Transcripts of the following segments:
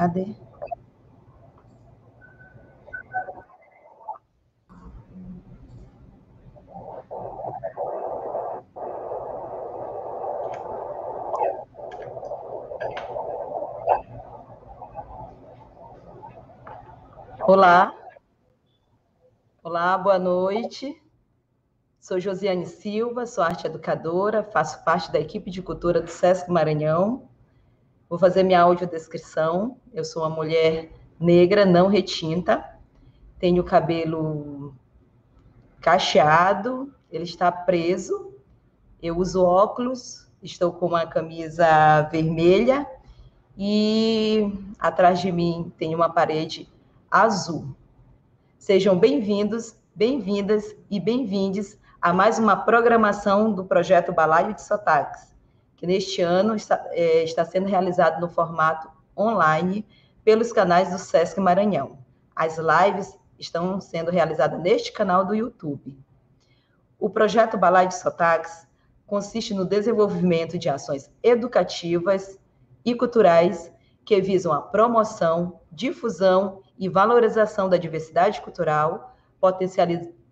Cadê? Olá. Olá, boa noite. Sou Josiane Silva, sou arte educadora, faço parte da equipe de cultura do SESC Maranhão. Vou fazer minha audiodescrição. Eu sou uma mulher negra, não retinta, tenho cabelo cacheado, ele está preso, eu uso óculos, estou com uma camisa vermelha. E atrás de mim tem uma parede azul. Sejam bem-vindos, bem-vindas e bem-vindes a mais uma programação do projeto Balaio de Sotaques, que neste ano está, é, está sendo realizado no formato online pelos canais do Sesc Maranhão. As lives estão sendo realizadas neste canal do YouTube. O projeto Balaio de Sotaques consiste no desenvolvimento de ações educativas e culturais que visam a promoção, difusão e valorização da diversidade cultural,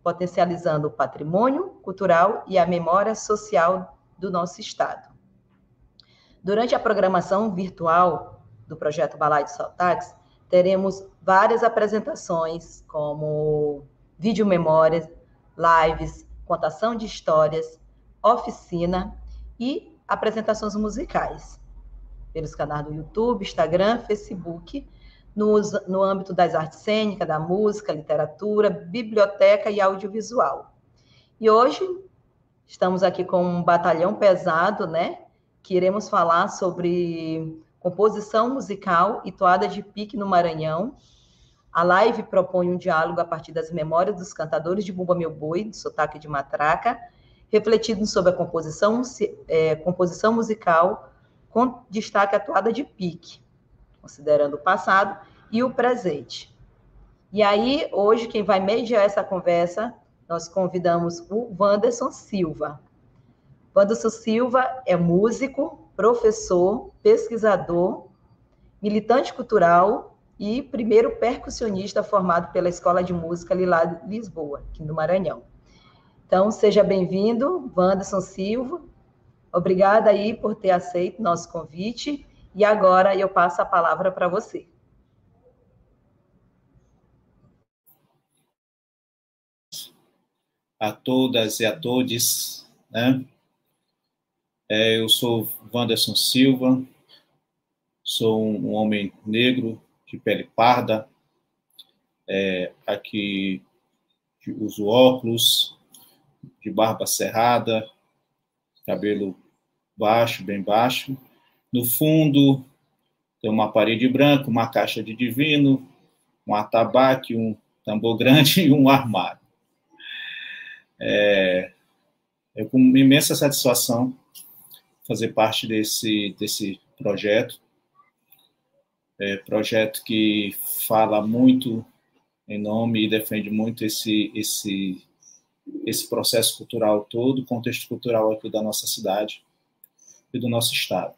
potencializando o patrimônio cultural e a memória social do nosso Estado. Durante a programação virtual do projeto Balai de Sotaques, teremos várias apresentações, como vídeo memórias, lives, contação de histórias, oficina e apresentações musicais, pelos canais do YouTube, Instagram, Facebook, no, no âmbito das artes cênicas, da música, literatura, biblioteca e audiovisual. E hoje estamos aqui com um batalhão pesado, né? Que iremos falar sobre composição musical e toada de pique no Maranhão. A live propõe um diálogo a partir das memórias dos cantadores de Bumba Meu Boi, de sotaque de matraca, refletindo sobre a composição, é, composição musical, com destaque à toada de pique considerando o passado e o presente. E aí, hoje, quem vai mediar essa conversa, nós convidamos o Wanderson Silva. Wanderson Silva é músico, professor, pesquisador, militante cultural e primeiro percussionista formado pela Escola de Música Lilá Lisboa, aqui no Maranhão. Então, seja bem-vindo, Wanderson Silva. Obrigada aí por ter aceito nosso convite e agora eu passo a palavra para você. A todas e a todos, né? É, eu sou Wanderson Silva, sou um homem negro de pele parda, é, aqui uso óculos, de barba cerrada, cabelo baixo, bem baixo, no fundo, tem uma parede branca, uma caixa de divino, um atabaque, um tambor grande e um armário. É, é com imensa satisfação fazer parte desse, desse projeto. É, projeto que fala muito em nome e defende muito esse, esse, esse processo cultural todo, contexto cultural aqui da nossa cidade e do nosso estado.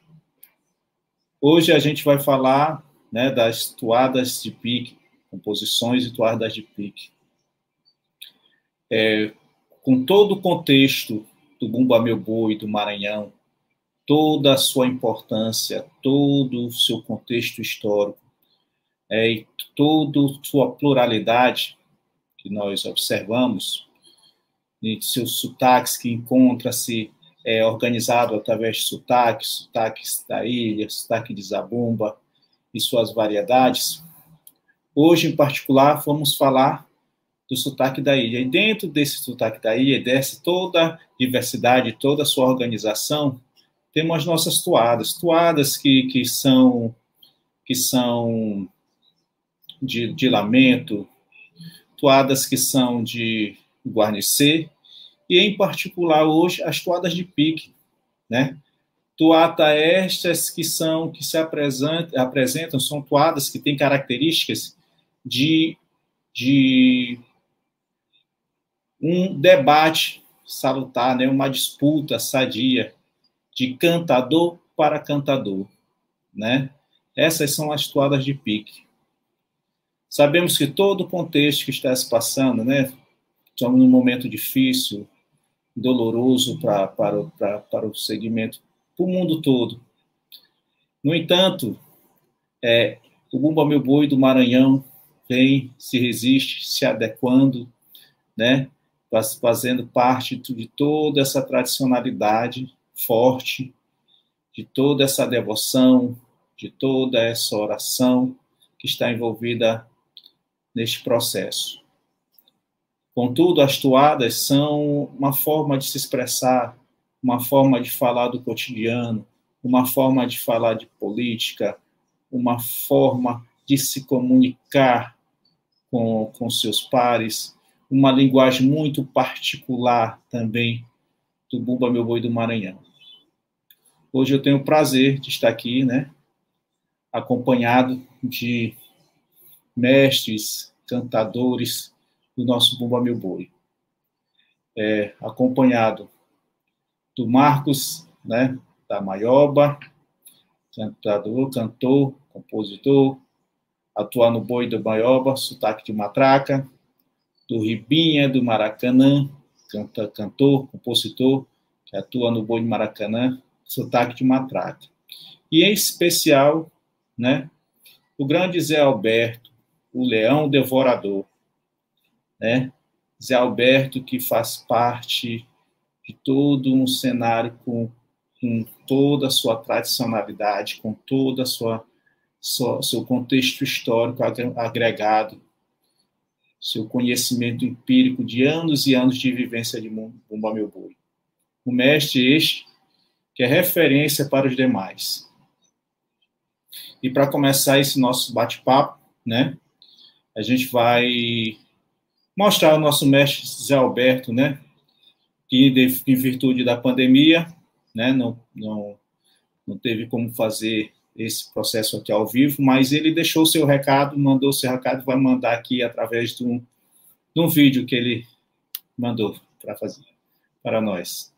Hoje a gente vai falar né, das toadas de pique, composições e toadas de pique. É, com todo o contexto do Bumba Meu Boi, do Maranhão, toda a sua importância, todo o seu contexto histórico, é, e toda a sua pluralidade que nós observamos, e seus sotaques que encontra-se é, organizado através de sotaques, sotaques da ilha, sotaque de Zabumba e suas variedades. Hoje, em particular, vamos falar do sotaque da ilha. E dentro desse sotaque da ilha, dessa toda diversidade, toda a sua organização, temos as nossas toadas. Toadas que, que são que são de, de lamento, toadas que são de guarnecer, e em particular hoje as toadas de pique, né? Toata estas que são que se apresentam, apresentam são toadas que têm características de, de um debate salutar, né? Uma disputa sadia de cantador para cantador, né? Essas são as toadas de pique. Sabemos que todo o contexto que está se passando, né? Estamos num momento difícil, doloroso pra, para, pra, para o segmento, para o mundo todo. No entanto, é, o Bumba Meu Boi do Maranhão vem, se resiste, se adequando, né? fazendo parte de toda essa tradicionalidade forte, de toda essa devoção, de toda essa oração que está envolvida neste processo. Contudo, as toadas são uma forma de se expressar, uma forma de falar do cotidiano, uma forma de falar de política, uma forma de se comunicar com, com seus pares, uma linguagem muito particular também do Bumba Meu Boi do Maranhão. Hoje eu tenho o prazer de estar aqui, né, acompanhado de mestres, cantadores do nosso Bumba Meu Boi. É, acompanhado do Marcos, né, da Maioba, cantador, cantor, compositor, atua no Boi do Maioba, sotaque de matraca, do Ribinha, do Maracanã, canta, cantor, compositor, que atua no Boi de Maracanã, sotaque de matraca. E em especial, né, o grande Zé Alberto, o Leão Devorador, né? Zé Alberto que faz parte de todo um cenário com, com toda a sua tradicionalidade, com toda a sua, sua seu contexto histórico agregado seu conhecimento empírico de anos e anos de vivência de Bumba Meu Boi. O mestre este que é referência para os demais. E para começar esse nosso bate-papo, né, a gente vai mostrar o nosso mestre Zé Alberto, né, que em virtude da pandemia, né, não, não, não teve como fazer esse processo aqui ao vivo, mas ele deixou seu recado, mandou seu recado, vai mandar aqui através de um, de um vídeo que ele mandou para fazer para nós.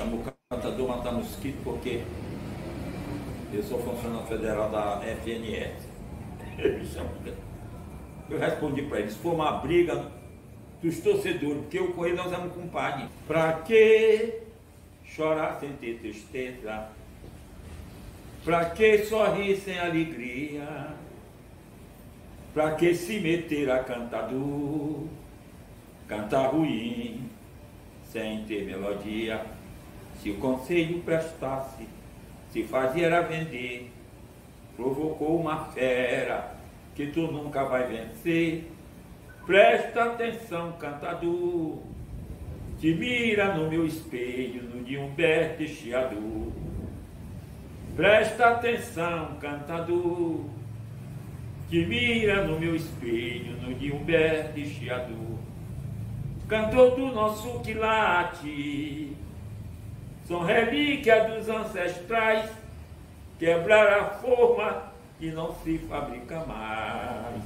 Chamo o cantador matar mosquito porque eu sou funcionário federal da FNS. Eu respondi para eles, for uma briga, dos torcedores, porque com ele nós éramos compadre. Pra que chorar sem ter tristeza? Pra que sorrir sem alegria? Pra que se meter a cantador? Cantar ruim, sem ter melodia. Se o conselho prestasse, se fazia era vender, provocou uma fera que tu nunca vai vencer. Presta atenção, cantador, que mira no meu espelho, no de Humberto Chiador. Presta atenção, cantador, que mira no meu espelho, no de Humberto Chiador. Cantor do nosso quilate, são relíquia dos ancestrais, quebrar a forma e não se fabrica mais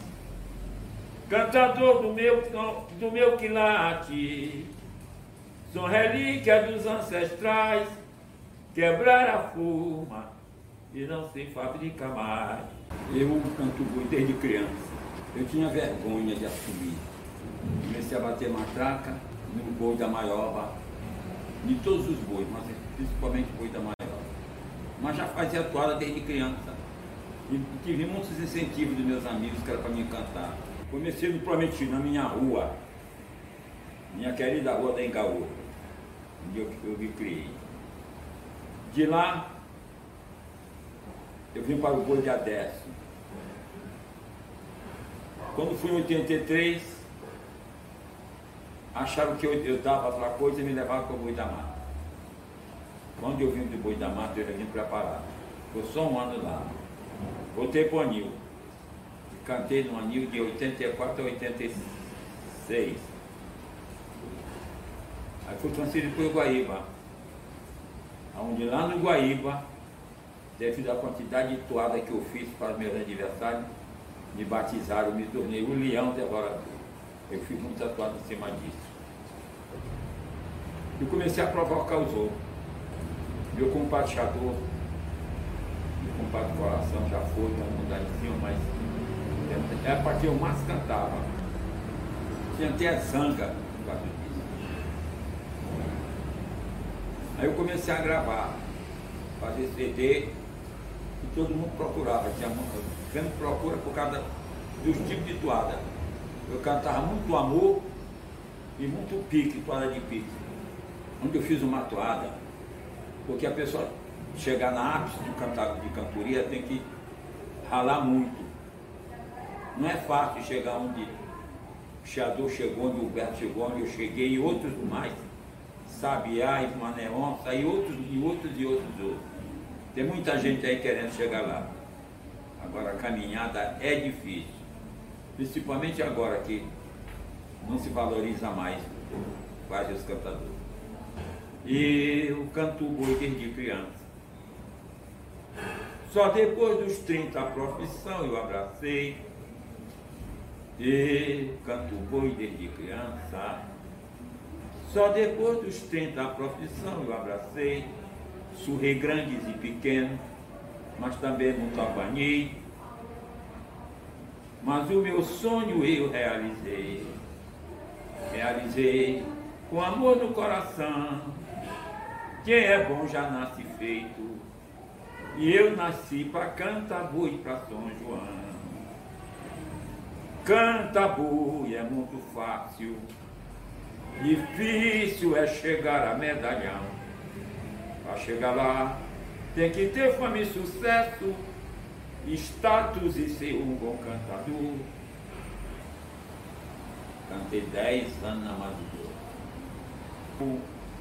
cantador do meu, do meu quilate, sou relíquia dos ancestrais, quebrar a forma e não se fabrica mais. Eu canto boi desde criança. Eu tinha vergonha de assumir. Comecei a bater matraca no boi da maioba, de todos os bois, mas principalmente boi da maioba. Mas já fazia toalha desde criança. E tive muitos incentivos dos meus amigos que era para me cantar. Comecei no Prometido, na minha rua, minha querida rua da Engaú, onde eu, eu me criei. De lá, eu vim para o Boi de Adesso. Quando fui em 83, acharam que eu, eu dava outra coisa e me levavam para o Boi da Mata. Quando eu vim do Boi da Mata, eu já vim preparado. Foi só um ano lá. Voltei para o Anil cantei no anil de 84 a 86. Aí fui transferido para o Guaíba. Onde lá no Guaíba, devido à quantidade de toada que eu fiz para meus adversários, me batizaram, me tornei o leão devorador. Eu fiz muita toada em cima disso. Eu comecei a provocar os outros. Meu compateador, meu compadre coração já foi, tá mudar em cima, mas era para que eu mais cantava. Tinha até zanga por causa disso. Aí eu comecei a gravar, fazer CD, e todo mundo procurava. Tinha vendo procura por causa dos tipos de toada. Eu cantava muito amor e muito pique, toada de pique. Onde eu fiz uma toada, porque a pessoa chegar na ápice de, cantar, de cantoria tem que ralar muito. Não é fácil chegar onde o Xador chegou, onde o Humberto chegou, onde eu cheguei, e outros mais. Sabiá, Mané Onça, e outros, e outros, e outros, outros. Tem muita gente aí querendo chegar lá. Agora a caminhada é difícil. Principalmente agora que não se valoriza mais quase os cantadores. E eu canto boi desde criança. Só depois dos 30 a profissão eu abracei. E canto boi desde criança. Só depois dos 30 a profissão eu abracei. Surrei grandes e pequenos, mas também muito apanhei. Mas o meu sonho eu realizei. Realizei com amor no coração. Quem é bom já nasce feito. E eu nasci para cantar boi para São João. Canta boi é muito fácil. Difícil é chegar a medalhão. Para chegar lá, tem que ter fama e sucesso, status e ser um bom cantador. Cantei 10 anos na madrugada.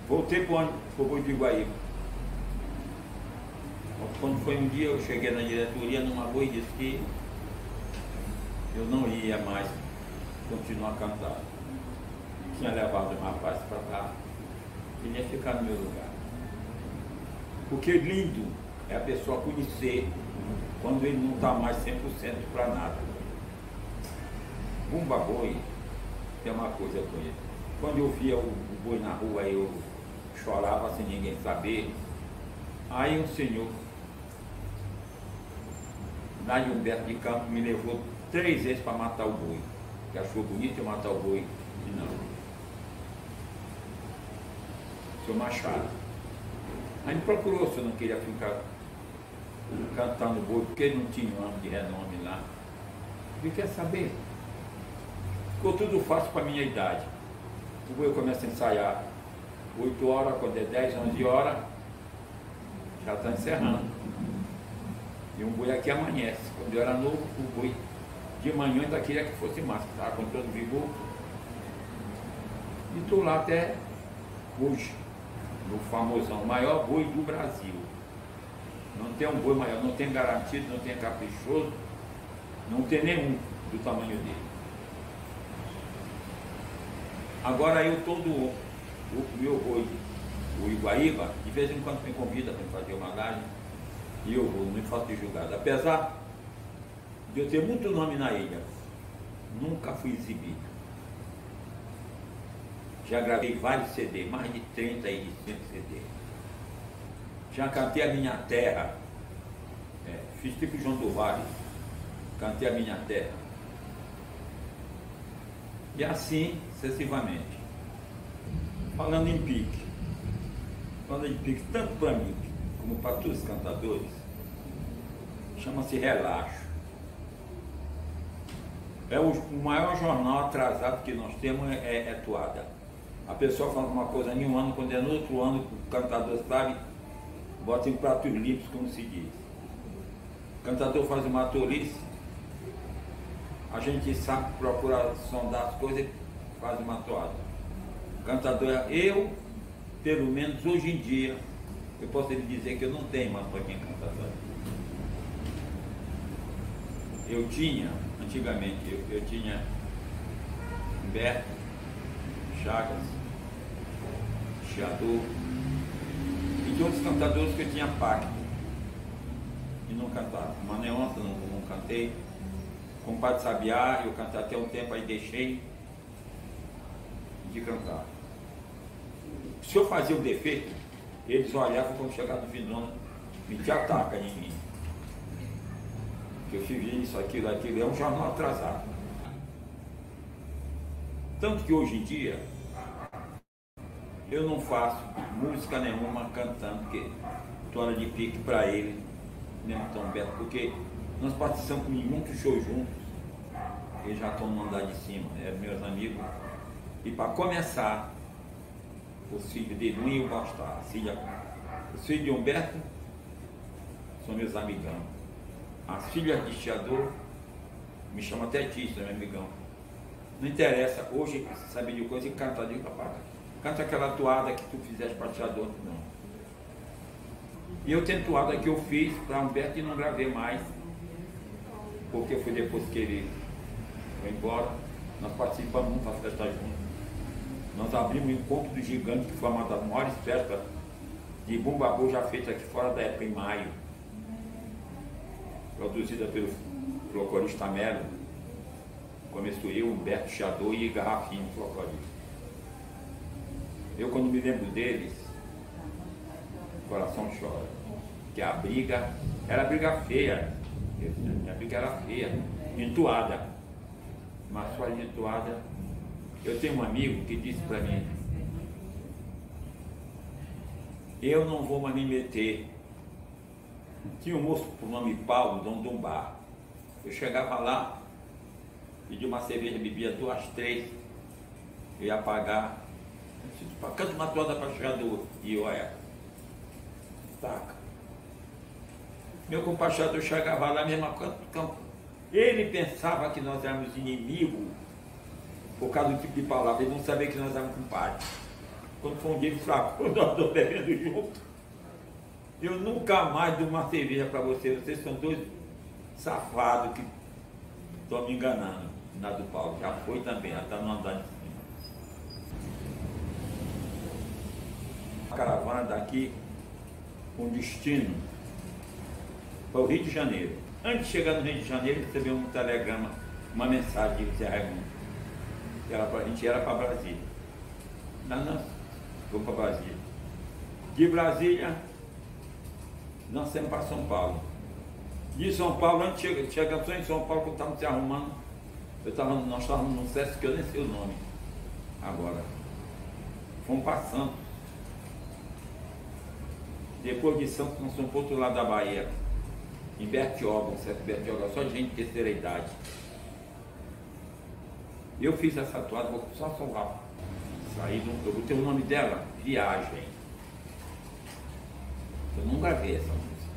Voltei para o Boi de Guaíba. Quando foi um dia, eu cheguei na diretoria numa boa e disse que eu não ia mais continuar a cantar. Tinha levado um rapaz para cá, ele ia ficar no meu lugar. Porque lindo é a pessoa conhecer quando ele não está mais 100% para nada. Bumba boi é uma coisa com ele. Quando eu via o boi na rua, eu chorava sem ninguém saber. Aí um senhor, de Humberto de Campos, me levou três vezes para matar o boi. Que achou bonito eu matar o boi. E não. Seu Machado. Aí me procurou se eu não queria ficar cantando boi, porque ele não tinha um ano de renome lá. E quer saber? Ficou tudo fácil para a minha idade. O boi começa a ensaiar 8 horas, é 10, 11 horas, já está encerrando. E um boi aqui amanhece. Quando eu era novo, o boi de manhã ainda queria que fosse mais, estava com todo vigor. E estou lá até hoje no famosão, maior boi do Brasil. Não tem um boi maior, não tem garantido, não tem caprichoso, não tem nenhum do tamanho dele. Agora eu todo o, meu boi, o Iguaíba, de vez em quando me convida para fazer uma live e eu vou, não faço de julgado. Apesar de eu ter muito nome na ilha, nunca fui exibido. Já gravei vários CD, mais de 30 e 100 CD. Já cantei a minha terra. É, fiz tipo João do Vale. Cantei a minha terra. E assim sucessivamente. Falando em pique. Falando em pique, tanto para mim como para todos os cantadores, chama-se Relaxo. É o, maior jornal atrasado que nós temos é, é, é Toada. A pessoa fala uma coisa em um ano, quando é no outro ano, o cantador sabe, bota em pratos limpos, como se diz. O cantador faz uma tolice, a gente sabe procurar sondar as coisas e faz uma toada. Cantador eu, pelo menos hoje em dia, eu posso lhe dizer que eu não tenho mais quem cantador. Eu tinha, antigamente, eu, eu tinha Humberto, Chagas, Chiador e de outros cantadores que eu tinha pacto e não cantava. Maneonça não, não cantei. Com o Padre Sabiá eu cantei até um tempo, aí deixei de cantar. Se eu fazia o defeito, eles olhavam quando chegava no me te ataca em mim. Que eu fiz isso, aquilo, aquilo, é um jornal atrasado. Tanto que hoje em dia eu não faço música nenhuma cantando, porque estou de pique para ele, mesmo tão Beto, porque nós participamos em muitos shows juntos, eles já estão no andar de cima, é, meus amigos. E para começar, os filhos de Luim e o Bastar, os filhos de Humberto são meus amigão. As filhas de Chiador me chamam até Tista, meu amigão. Não interessa, hoje sabe de coisa e canta de papai. Canta aquela toada que tu fizeste para Chiador, não. E eu tenho toada que eu fiz para Humberto e não gravei mais, porque foi depois que ele foi embora. Nós participamos muito das festas juntos. Nós abrimos o encontro do gigante, que foi uma das maiores festas de Bumbabu já feita aqui fora da época, em maio. Produzida pelo folclorista Melo. Começou eu, Humberto Chador e Garrafinho, folclorista. Eu, quando me lembro deles, o coração chora. Que a briga era briga feia. A briga era feia, entoada. Mas só entoada. Eu tenho um amigo que disse para mim, eu não vou mais me meter. Tinha um moço por nome Paulo, dono de um bar. Eu chegava lá, pedia uma cerveja, bebia duas, três, eu ia pagar. Canta uma toada para chegar do. E eu é. Taca. Meu compadre chegava lá, mesma campo. Ele pensava que nós éramos inimigos por causa do tipo de palavra. Ele não sabia que nós éramos compadres. Quando foi um dia fraco, nós dois bebendo junto. Eu nunca mais dou uma cerveja para vocês. Vocês são dois safados que estão me enganando. Na do Paulo. Já foi também, ela está no andar de cima. A caravana daqui com destino para o Rio de Janeiro. Antes de chegar no Rio de Janeiro, recebeu um telegrama, uma mensagem de Zé Raimundo. Era pra, a gente era para Brasília. Não, não, vamos para Brasília. De Brasília, nós sempre para São Paulo. De São Paulo, antes de chegar, em São Paulo, quando estávamos se arrumando, eu tava, nós estávamos num Sesc que eu nem sei o nome agora. Fomos passando. Depois de Santos, nós fomos para outro lado da Bahia. Em Bertioga, um certo Bertioga, só gente de terceira idade. Eu fiz essa toada, vou só salvar. Saí eu botei o nome dela, Viagem. Eu não gravei essa música.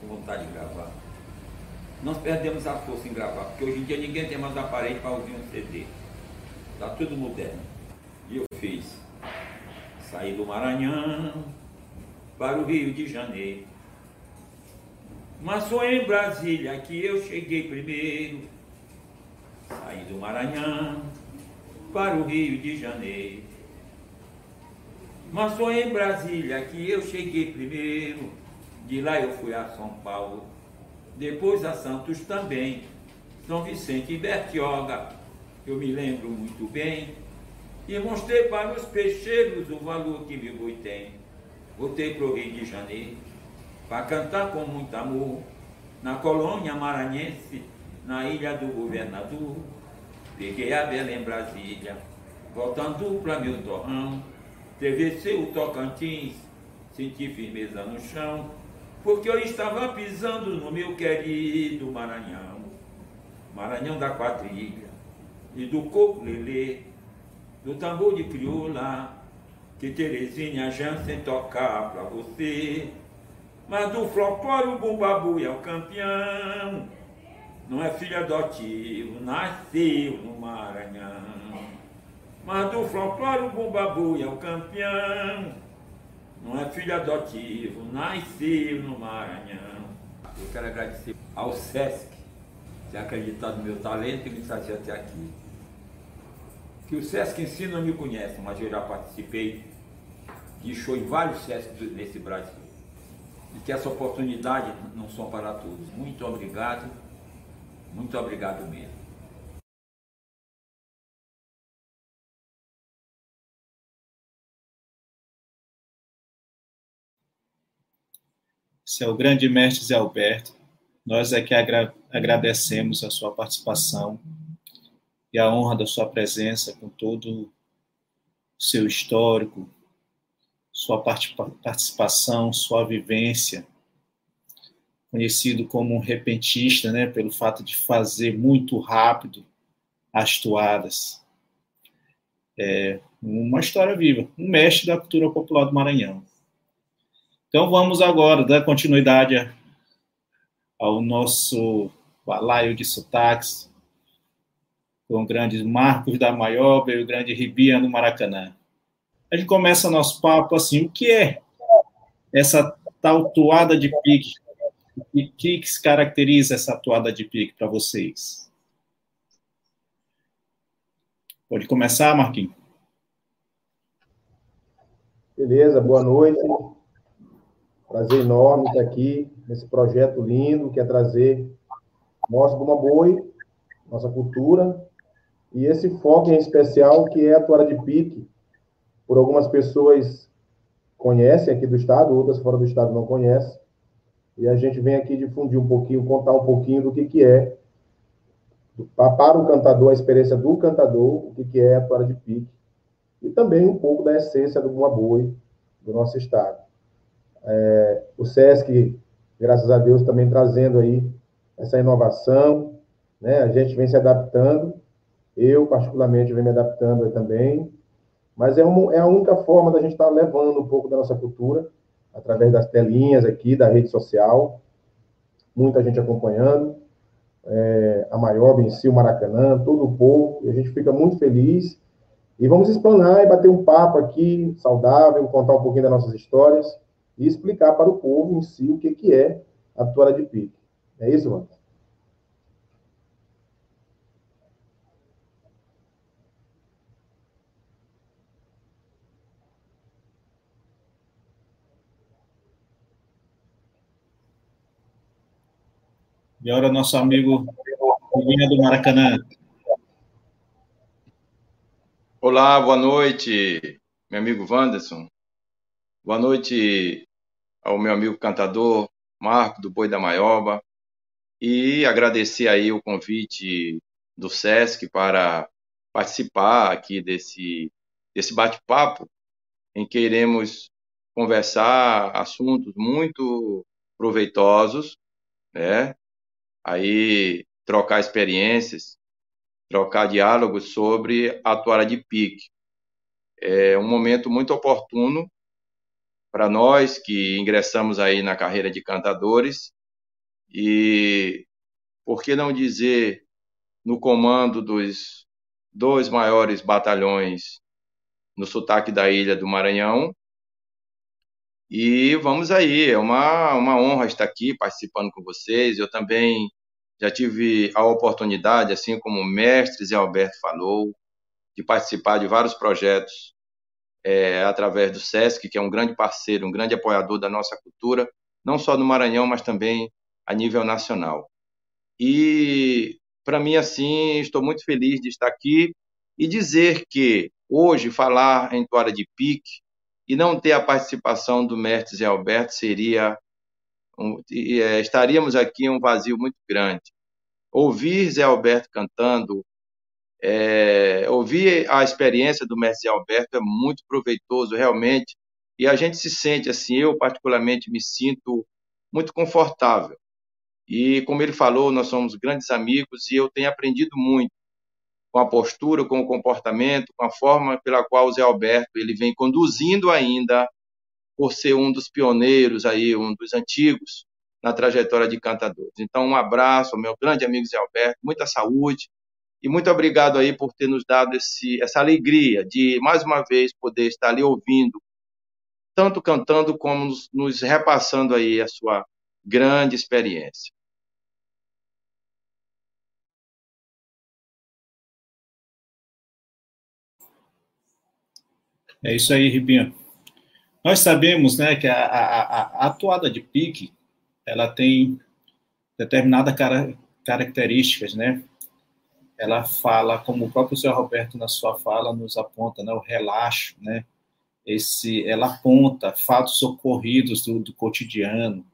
Com vontade de gravar. Nós perdemos a força em gravar, porque hoje em dia ninguém tem mais aparelho para ouvir um CD. Está tudo moderno. E eu fiz. Saí do Maranhão para o Rio de Janeiro. Mas foi em Brasília que eu cheguei primeiro Saí do Maranhão para o Rio de Janeiro. Mas foi em Brasília que eu cheguei primeiro. De lá eu fui a São Paulo, depois a Santos também. São Vicente e Bertioga, eu me lembro muito bem. E mostrei para os peixeiros o valor que meu boi tem. Voltei para o Rio de Janeiro, para cantar com muito amor, na colônia maranhense, na ilha do governador. Peguei a Bela em Brasília, voltando para meu torrão. Travessei o Tocantins, senti firmeza no chão, porque eu estava pisando no meu querido Maranhão. Maranhão da quadrilha e do coco lelê, do tambor de crioula, que Terezinha Jansen tocar pra você. Mas do floporo o bumbabu é o campeão não é filho adotivo, nasceu no Maranhão. Mas do folclore o Bumbabu é o campeão. Não é filho adotivo, nasceu no Maranhão. Eu quero agradecer ao SESC ter acreditado no meu talento e me trazer até aqui. Que o SESC em si não me conhece, mas eu já participei de show em vários SESC nesse Brasil. E que essa oportunidade não são para todos. Muito obrigado. Muito obrigado mesmo. Seu grande mestre Zé Alberto, nós é aqui agra agradecemos a sua participação e a honra da sua presença com todo o seu histórico, sua participação, sua vivência conhecido como um repentista, né, pelo fato de fazer muito rápido as toadas. É uma história viva, um mestre da cultura popular do Maranhão. Então vamos agora dar continuidade ao nosso balaio de sotaques, com o grande Marcos da Maioba e o grande Ribia no Maracanã. A gente começa nosso papo assim, o que é essa tal toada de pique? E o que, que caracteriza essa toada de pique para vocês? Pode começar, Marquinhos. Beleza, boa noite. Prazer enorme estar aqui nesse projeto lindo que é trazer nosso Buma Boi, nossa cultura, e esse foco em especial que é a toada de pique. Por algumas pessoas conhecem aqui do estado, outras fora do estado não conhecem. E a gente vem aqui difundir um pouquinho, contar um pouquinho do que, que é, para o cantador, a experiência do cantador, o que, que é a toada de pique. E também um pouco da essência do Boi do nosso estado. É, o SESC, graças a Deus, também trazendo aí essa inovação, né? A gente vem se adaptando, eu particularmente venho me adaptando também, mas é, um, é a única forma da gente estar levando um pouco da nossa cultura através das telinhas aqui, da rede social, muita gente acompanhando, é, a Maioba em si, o Maracanã, todo o povo, e a gente fica muito feliz. E vamos explanar e bater um papo aqui saudável, contar um pouquinho das nossas histórias e explicar para o povo em si o que, que é a toalha de pique. É isso, mano? E agora nosso amigo Vinha do Maracanã. Olá, boa noite, meu amigo Wanderson. Boa noite ao meu amigo cantador Marco do Boi da Maioba. E agradecer aí o convite do SESC para participar aqui desse, desse bate-papo em que iremos conversar assuntos muito proveitosos, né? Aí trocar experiências, trocar diálogos sobre a toalha de pique. É um momento muito oportuno para nós que ingressamos aí na carreira de cantadores e por que não dizer no comando dos dois maiores batalhões no sotaque da ilha do Maranhão e vamos aí, é uma, uma honra estar aqui participando com vocês. Eu também já tive a oportunidade, assim como o mestre Zé Alberto falou, de participar de vários projetos é, através do SESC, que é um grande parceiro, um grande apoiador da nossa cultura, não só no Maranhão, mas também a nível nacional. E, para mim, assim, estou muito feliz de estar aqui e dizer que hoje falar em toalha de pique e não ter a participação do mestre Zé Alberto seria um, é, estaríamos aqui em um vazio muito grande. Ouvir Zé Alberto cantando, é, ouvir a experiência do mestre Zé Alberto é muito proveitoso, realmente, e a gente se sente assim, eu particularmente me sinto muito confortável. E como ele falou, nós somos grandes amigos e eu tenho aprendido muito com a postura, com o comportamento, com a forma pela qual o Zé Alberto ele vem conduzindo ainda, por ser um dos pioneiros aí, um dos antigos na trajetória de cantadores. Então, um abraço ao meu grande amigo Zé Alberto, muita saúde e muito obrigado aí por ter nos dado esse, essa alegria de mais uma vez poder estar ali ouvindo, tanto cantando como nos, nos repassando aí a sua grande experiência. É isso aí, Ribinho. Nós sabemos né, que a, a, a atuada de pique ela tem determinadas cara, características, né? Ela fala, como o próprio senhor Roberto na sua fala nos aponta, né, o relaxo, né? Esse, ela aponta fatos ocorridos do, do cotidiano,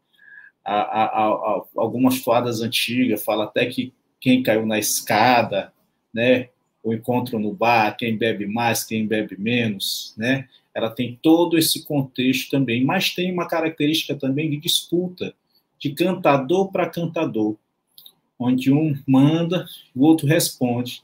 a, a, a, algumas toadas antigas, fala até que quem caiu na escada, né? O encontro no bar, quem bebe mais, quem bebe menos, né? Ela tem todo esse contexto também, mas tem uma característica também de disputa, de cantador para cantador, onde um manda, o outro responde.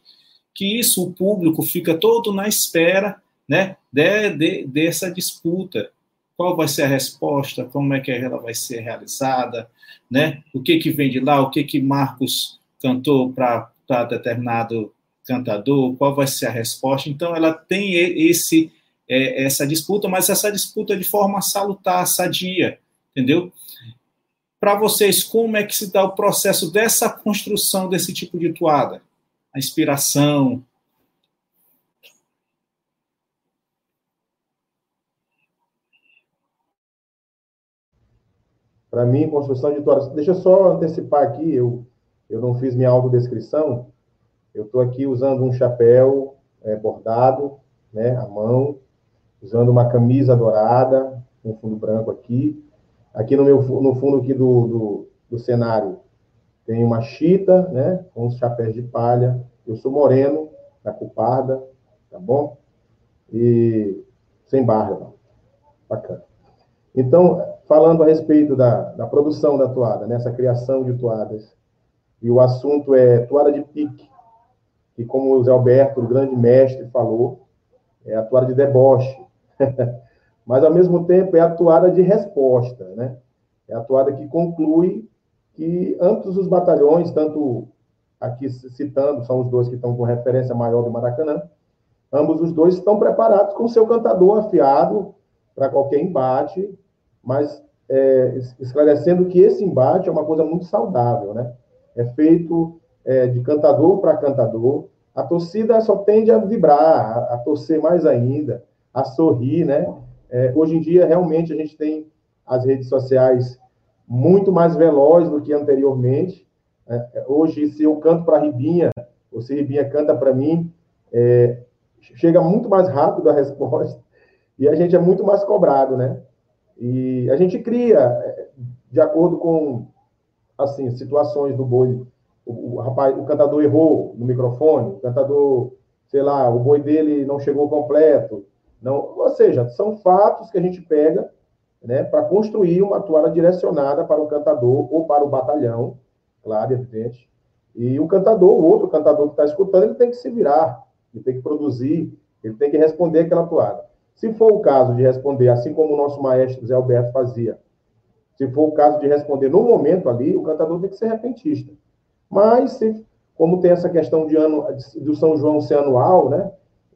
Que isso o público fica todo na espera, né? De, de, dessa disputa, qual vai ser a resposta, como é que ela vai ser realizada, né? O que que vem de lá, o que que Marcos cantou para determinado cantador, qual vai ser a resposta. Então, ela tem esse é, essa disputa, mas essa disputa de forma salutar, sadia, entendeu? Para vocês, como é que se dá o processo dessa construção desse tipo de toada? A inspiração, Para mim, construção de toalhas. Deixa eu só antecipar aqui, eu, eu não fiz minha autodescrição. Eu estou aqui usando um chapéu é, bordado, né, à mão, usando uma camisa dourada, com fundo branco aqui. Aqui no, meu, no fundo aqui do, do, do cenário tem uma chita, né, com os chapéus de palha. Eu sou moreno, da cuparda, tá bom? E sem barba. Bacana. Então, falando a respeito da, da produção da toada, nessa né, criação de toadas, e o assunto é toada de pique, que como o Zé Alberto, o grande mestre, falou, é a toada de deboche, mas ao mesmo tempo é a toada de resposta, né? É a toada que conclui que ambos os batalhões, tanto aqui citando, são os dois que estão com referência maior do Maracanã, ambos os dois estão preparados com seu cantador afiado para qualquer embate, mas é, esclarecendo que esse embate é uma coisa muito saudável, né? É feito é, de cantador para cantador. A torcida só tende a vibrar, a, a torcer mais ainda, a sorrir, né? É, hoje em dia, realmente, a gente tem as redes sociais muito mais velozes do que anteriormente. É, hoje, se eu canto para Ribinha, ou se Ribinha canta para mim, é, chega muito mais rápido a resposta e a gente é muito mais cobrado, né? E a gente cria, é, de acordo com assim situações do boi. O, rapaz, o cantador errou no microfone, o cantador, sei lá, o boi dele não chegou completo. Não, ou seja, são fatos que a gente pega né, para construir uma toada direcionada para o cantador ou para o batalhão, claro, evidente. E o cantador, o outro cantador que está escutando, ele tem que se virar, ele tem que produzir, ele tem que responder aquela toada. Se for o caso de responder, assim como o nosso maestro Zé Alberto fazia, se for o caso de responder no momento ali, o cantador tem que ser repentista. Mas, se, como tem essa questão de ano, do São João ser anual, né?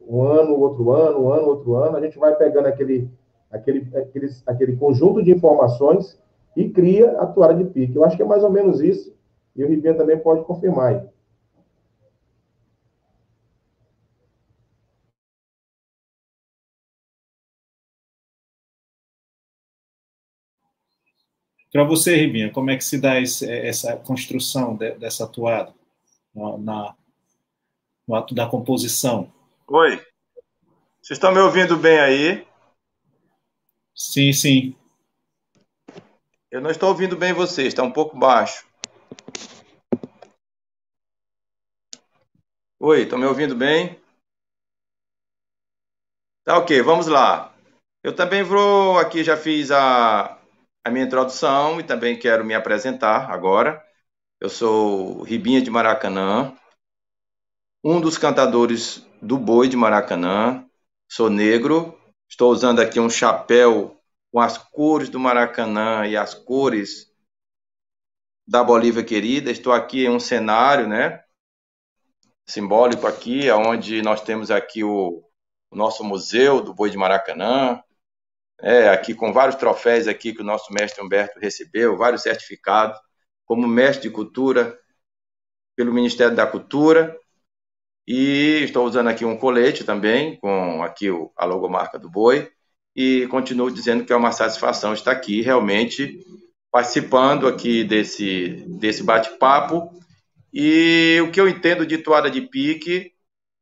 Um ano, outro ano, um ano, outro ano, a gente vai pegando aquele, aquele, aquele, aquele conjunto de informações e cria a toalha de pique. Eu acho que é mais ou menos isso, e o Ribinha também pode confirmar Para você, Ribinha, como é que se dá esse, essa construção de, dessa toada na, no ato da composição? Oi. Vocês estão me ouvindo bem aí? Sim, sim. Eu não estou ouvindo bem vocês, está um pouco baixo. Oi, estão me ouvindo bem? Tá ok, vamos lá. Eu também vou aqui, já fiz a, a minha introdução e também quero me apresentar agora. Eu sou Ribinha de Maracanã, um dos cantadores do Boi de Maracanã. Sou negro, estou usando aqui um chapéu com as cores do Maracanã e as cores da Bolívia querida. Estou aqui em um cenário, né, simbólico aqui, onde nós temos aqui o, o nosso museu do Boi de Maracanã, é, aqui com vários troféus aqui que o nosso mestre Humberto recebeu, vários certificados, como mestre de cultura pelo Ministério da Cultura. E estou usando aqui um colete também, com aqui a logomarca do boi. E continuo dizendo que é uma satisfação estar aqui, realmente participando aqui desse, desse bate-papo. E o que eu entendo de toada de pique,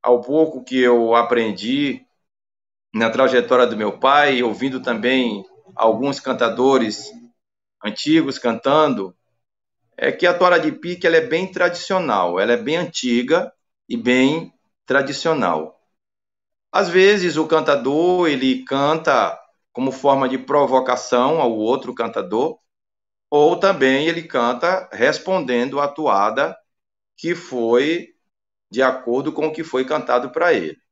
ao pouco que eu aprendi na trajetória do meu pai, ouvindo também alguns cantadores antigos cantando, é que a toada de pique ela é bem tradicional, ela é bem antiga e bem tradicional. Às vezes o cantador ele canta como forma de provocação ao outro cantador, ou também ele canta respondendo a toada que foi de acordo com o que foi cantado para ele.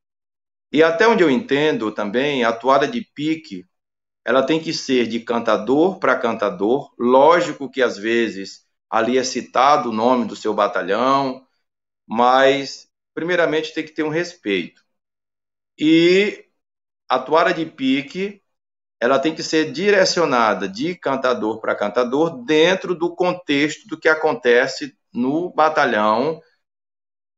E até onde eu entendo também, a toada de pique, ela tem que ser de cantador para cantador. Lógico que às vezes ali é citado o nome do seu batalhão, mas primeiramente tem que ter um respeito. E a toada de pique, ela tem que ser direcionada de cantador para cantador dentro do contexto do que acontece no batalhão,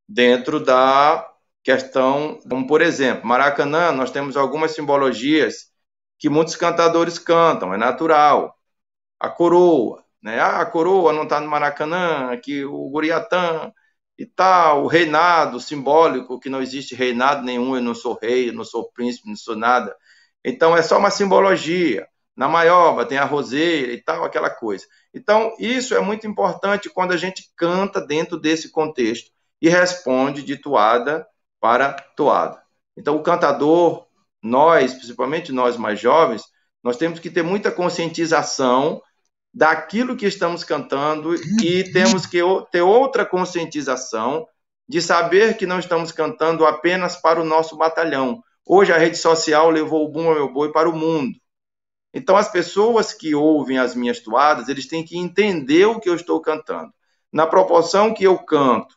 dentro da questão, como por exemplo, Maracanã, nós temos algumas simbologias que muitos cantadores cantam, é natural. A coroa, né? Ah, a coroa não está no Maracanã, aqui o Guriatã e tal, o reinado simbólico, que não existe reinado nenhum, eu não sou rei, eu não sou príncipe, não sou nada. Então é só uma simbologia. Na maioba tem a roseira e tal, aquela coisa. Então, isso é muito importante quando a gente canta dentro desse contexto e responde de toada para toada. Então, o cantador, nós, principalmente nós mais jovens, nós temos que ter muita conscientização daquilo que estamos cantando e temos que ter outra conscientização de saber que não estamos cantando apenas para o nosso batalhão. Hoje a rede social levou o Bumba Meu Boi para o mundo. Então as pessoas que ouvem as minhas toadas, eles têm que entender o que eu estou cantando. Na proporção que eu canto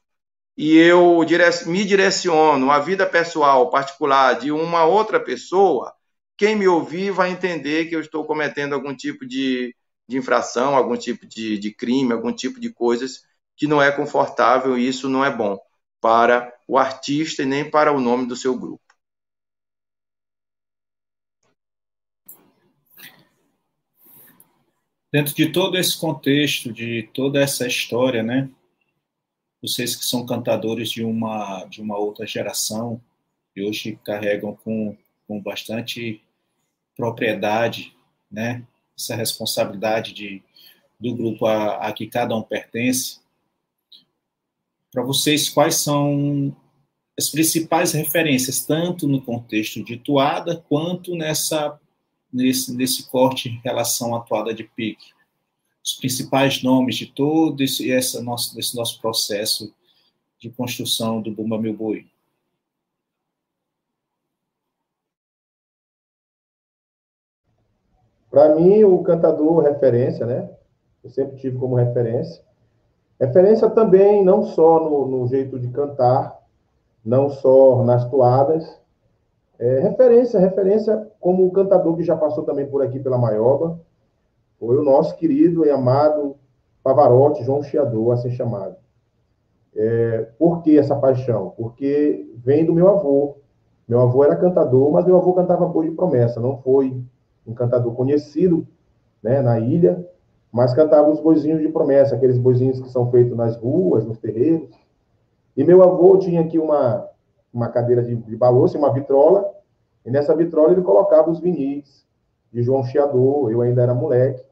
e eu me direciono à vida pessoal particular de uma outra pessoa, quem me ouvir vai entender que eu estou cometendo algum tipo de, de infração, algum tipo de, de crime, algum tipo de coisas que não é confortável e isso não é bom para o artista e nem para o nome do seu grupo. Dentro de todo esse contexto, de toda essa história, né? Vocês que são cantadores de uma de uma outra geração e hoje carregam com, com bastante propriedade, né, essa responsabilidade de do grupo a, a que cada um pertence. Para vocês, quais são as principais referências, tanto no contexto de toada, quanto nessa, nesse, nesse corte em relação à toada de pique? Os principais nomes de todo esse, nosso, nosso processo de construção do Bumba Meu Boi? Para mim, o cantador referência, né? Eu sempre tive como referência. Referência também, não só no, no jeito de cantar, não só nas toadas. É, referência, referência como o cantador que já passou também por aqui pela Maioba, foi o nosso querido e amado Pavarotti, João Chiador, assim chamado. É, por que essa paixão? Porque vem do meu avô. Meu avô era cantador, mas meu avô cantava boi de promessa, não foi um cantador conhecido né, na ilha, mas cantava os boizinhos de promessa, aqueles boizinhos que são feitos nas ruas, nos terreiros. E meu avô tinha aqui uma, uma cadeira de, de balouça, uma vitrola, e nessa vitrola ele colocava os vinis de João Chiador, eu ainda era moleque,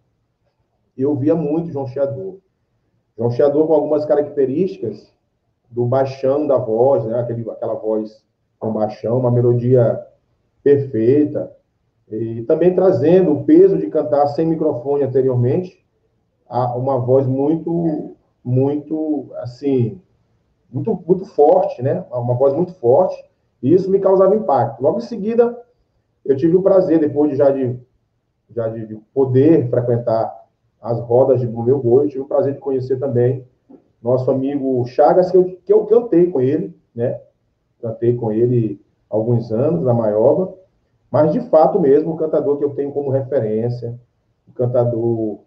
eu via muito João Chiador. João Chiador com algumas características do baixão da voz, né? Aquele, aquela voz com baixão, uma melodia perfeita, e também trazendo o peso de cantar sem microfone anteriormente, uma voz muito, muito, assim, muito, muito forte, né? Uma voz muito forte, e isso me causava impacto. Logo em seguida, eu tive o prazer, depois de já de, já de poder frequentar as rodas de meu boi. Tive o prazer de conhecer também nosso amigo Chagas, que eu, que eu cantei com ele, né? Cantei com ele alguns anos na Maioba, mas de fato mesmo, o cantador que eu tenho como referência, o cantador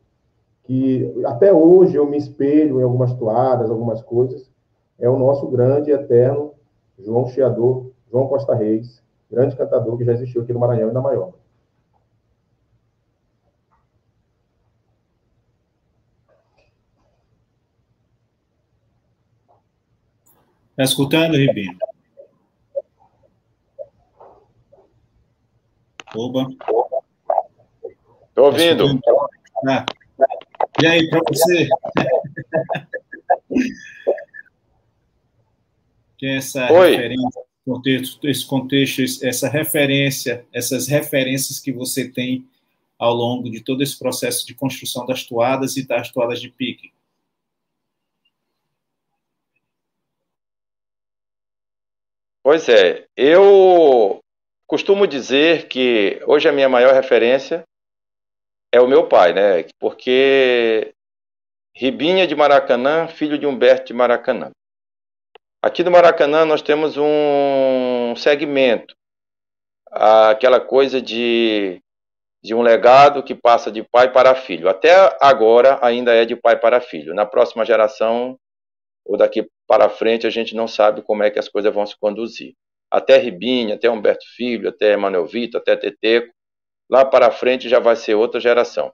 que até hoje eu me espelho em algumas toadas, algumas coisas, é o nosso grande e eterno João Chiador, João Costa Reis, grande cantador que já existiu aqui no Maranhão e na Maioba. Está escutando, Ribinho? Oba. Estou ouvindo. Tá E aí, para você? que essa Oi. referência, contexto, esse contexto, essa referência, essas referências que você tem ao longo de todo esse processo de construção das toadas e das toadas de pique? Pois é, eu costumo dizer que hoje a minha maior referência é o meu pai, né? Porque Ribinha de Maracanã, filho de Humberto de Maracanã. Aqui no Maracanã nós temos um segmento, aquela coisa de, de um legado que passa de pai para filho. Até agora ainda é de pai para filho. Na próxima geração, ou daqui para frente, a gente não sabe como é que as coisas vão se conduzir. Até Ribinha, até Humberto Filho, até Emanuel Vitor, até Teteco, lá para frente já vai ser outra geração.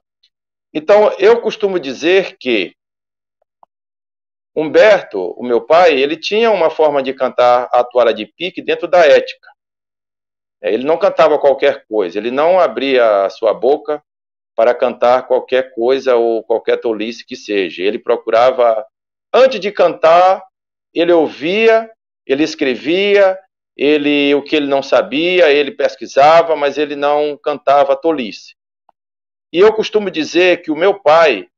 Então, eu costumo dizer que Humberto, o meu pai, ele tinha uma forma de cantar a toalha de pique dentro da ética. É, ele não cantava qualquer coisa, ele não abria a sua boca para cantar qualquer coisa ou qualquer tolice que seja. Ele procurava, antes de cantar, ele ouvia, ele escrevia, ele o que ele não sabia, ele pesquisava, mas ele não cantava tolice. E eu costumo dizer que o meu pai,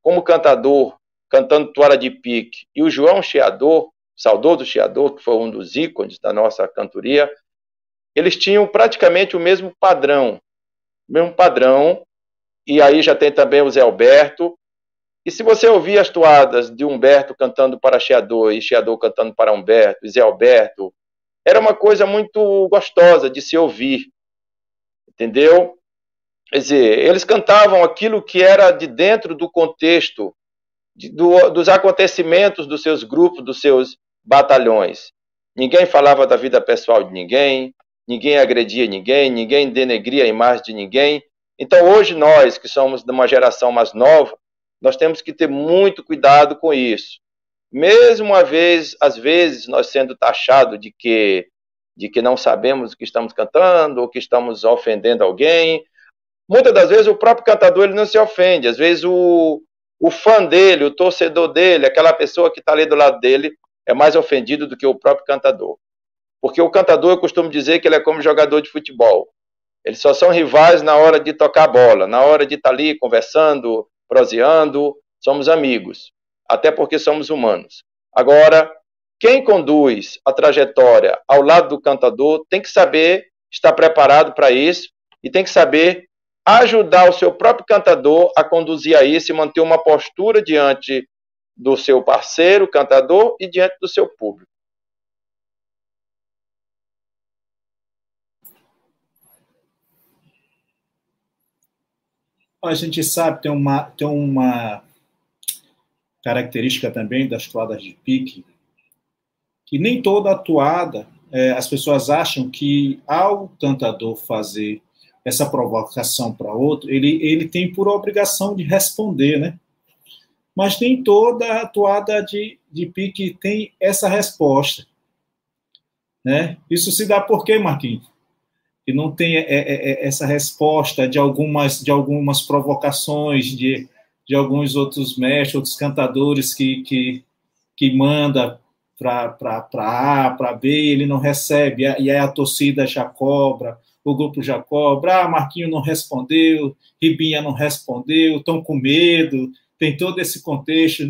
como cantador cantando Toalha de Pique, e o João Cheador, saudoso Cheador, que foi um dos ícones da nossa cantoria, eles tinham praticamente o mesmo padrão, o mesmo padrão, e aí já tem também o Zé Alberto, e se você ouvir as toadas de Humberto cantando para Cheador, e Cheador cantando para Humberto, e Zé Alberto, era uma coisa muito gostosa de se ouvir, entendeu? Quer dizer, eles cantavam aquilo que era de dentro do contexto de, do, dos acontecimentos dos seus grupos, dos seus batalhões. Ninguém falava da vida pessoal de ninguém, ninguém agredia ninguém, ninguém denegria a imagem de ninguém. Então, hoje, nós que somos de uma geração mais nova, nós temos que ter muito cuidado com isso. Mesmo uma vez, às vezes, nós sendo taxados de que, de que não sabemos o que estamos cantando, ou que estamos ofendendo alguém, muitas das vezes o próprio cantador ele não se ofende. Às vezes o, o fã dele, o torcedor dele, aquela pessoa que está ali do lado dele, é mais ofendido do que o próprio cantador. Porque o cantador, eu costumo dizer que ele é como jogador de futebol. Eles só são rivais na hora de tocar bola, na hora de estar tá ali conversando, proseando, somos amigos, até porque somos humanos. Agora, quem conduz a trajetória ao lado do cantador tem que saber estar preparado para isso e tem que saber ajudar o seu próprio cantador a conduzir a isso e manter uma postura diante do seu parceiro cantador e diante do seu público. A gente sabe, tem uma, tem uma característica também das toadas de pique, que nem toda atuada, é, as pessoas acham que ao cantador fazer essa provocação para outro, ele, ele tem por obrigação de responder, né? Mas nem toda atuada de, de pique tem essa resposta. Né? Isso se dá por quê, Marquinhos? Que não tem é, é, é, essa resposta de algumas, de algumas provocações de, de alguns outros mestres, outros cantadores que, que, que manda para A, para B, ele não recebe, e aí a torcida já cobra, o grupo já cobra, ah, Marquinho não respondeu, Ribinha não respondeu, estão com medo, tem todo esse contexto,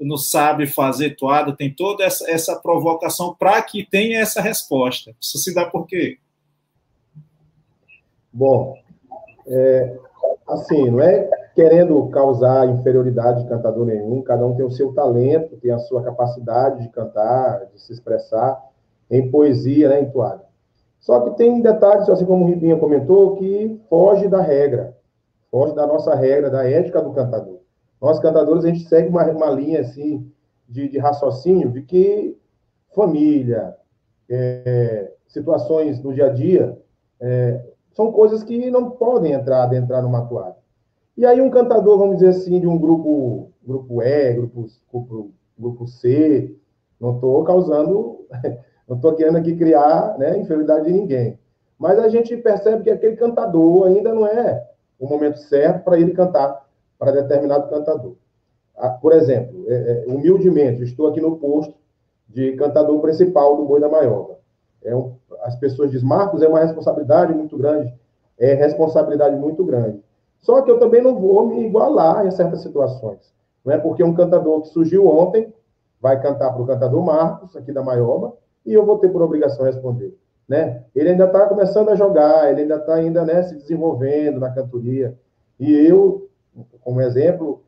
não sabe fazer toada, tem toda essa, essa provocação para que tenha essa resposta. Isso se dá por quê? Bom, é, assim, não é querendo causar inferioridade de cantador nenhum, cada um tem o seu talento, tem a sua capacidade de cantar, de se expressar em poesia, né, em toada. Só que tem detalhes, assim como o Ribinha comentou, que foge da regra, foge da nossa regra, da ética do cantador. Nós, cantadores, a gente segue uma, uma linha, assim, de, de raciocínio de que família, é, situações do dia a dia, é, são coisas que não podem entrar, entrar numa toada. E aí um cantador, vamos dizer assim, de um grupo, grupo E, grupo, grupo, grupo C, não estou causando não estou querendo aqui criar né, inferioridade de ninguém. Mas a gente percebe que aquele cantador ainda não é o momento certo para ele cantar para determinado cantador. Ah, por exemplo, é, é, humildemente, estou aqui no posto de cantador principal do Boi da Maioba. É um, as pessoas dizem, Marcos, é uma responsabilidade muito grande. É responsabilidade muito grande. Só que eu também não vou me igualar em certas situações. Não é porque um cantador que surgiu ontem vai cantar para o cantador Marcos, aqui da Maioba, e eu vou ter por obrigação responder. Né? Ele ainda está começando a jogar, ele ainda está ainda né, se desenvolvendo na cantoria. E eu, como exemplo,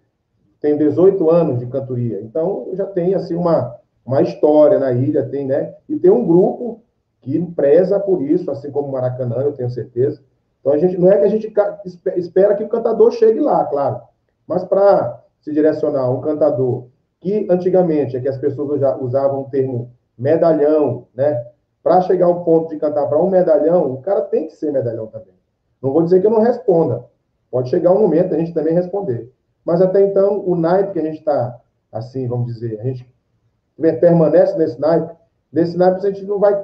tenho 18 anos de cantoria, então eu já tenho assim uma, uma história na ilha, tem, né? E tem um grupo que preza por isso, assim como o Maracanã, eu tenho certeza. Então a gente não é que a gente espera que o cantador chegue lá, claro, mas para se direcionar um cantador que antigamente é que as pessoas usavam o termo medalhão, né? Para chegar ao ponto de cantar para um medalhão, o cara tem que ser medalhão também. Não vou dizer que eu não responda. Pode chegar um momento a gente também responder. Mas até então, o naipe que a gente está, assim, vamos dizer, a gente permanece nesse naipe, nesse naipe a gente não vai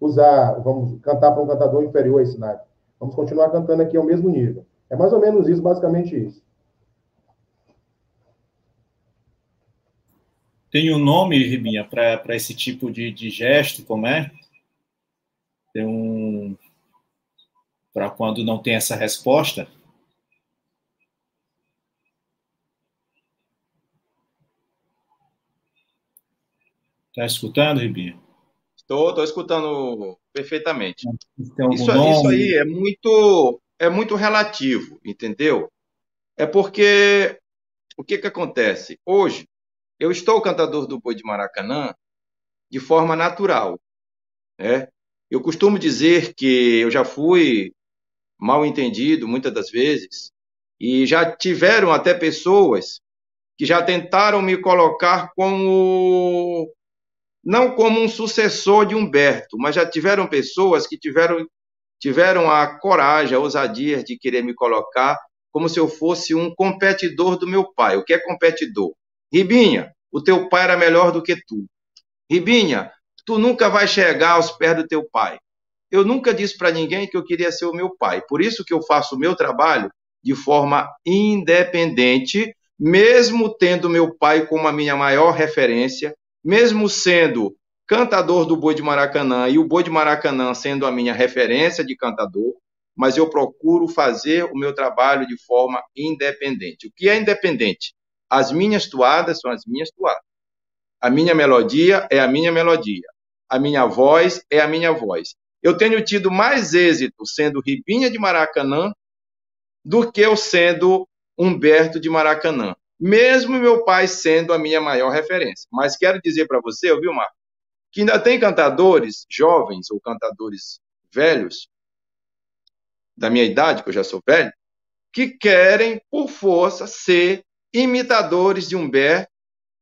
usar, vamos cantar para um cantador inferior a esse naipe. Vamos continuar cantando aqui ao mesmo nível. É mais ou menos isso, basicamente isso. Tem um nome, Ribinha, para esse tipo de, de gesto, como é? Tem um. Para quando não tem essa resposta? Está escutando, Ribinha? Estou, escutando perfeitamente. Isso, isso, aí é muito, é muito relativo, entendeu? É porque o que, que acontece? Hoje, eu estou cantador do boi de Maracanã de forma natural. Né? Eu costumo dizer que eu já fui mal entendido muitas das vezes e já tiveram até pessoas que já tentaram me colocar como não como um sucessor de Humberto, mas já tiveram pessoas que tiveram, tiveram a coragem, a ousadia de querer me colocar como se eu fosse um competidor do meu pai. O que é competidor? Ribinha, o teu pai era melhor do que tu. Ribinha, tu nunca vai chegar aos pés do teu pai. Eu nunca disse para ninguém que eu queria ser o meu pai. Por isso que eu faço o meu trabalho de forma independente, mesmo tendo meu pai como a minha maior referência, mesmo sendo cantador do Boi de Maracanã e o Boi de Maracanã sendo a minha referência de cantador, mas eu procuro fazer o meu trabalho de forma independente. O que é independente? As minhas toadas são as minhas toadas. A minha melodia é a minha melodia. A minha voz é a minha voz. Eu tenho tido mais êxito sendo Ribinha de Maracanã do que eu sendo Humberto de Maracanã mesmo meu pai sendo a minha maior referência. Mas quero dizer para você, viu, Marco, que ainda tem cantadores jovens ou cantadores velhos, da minha idade, que eu já sou velho, que querem, por força, ser imitadores de Humberto,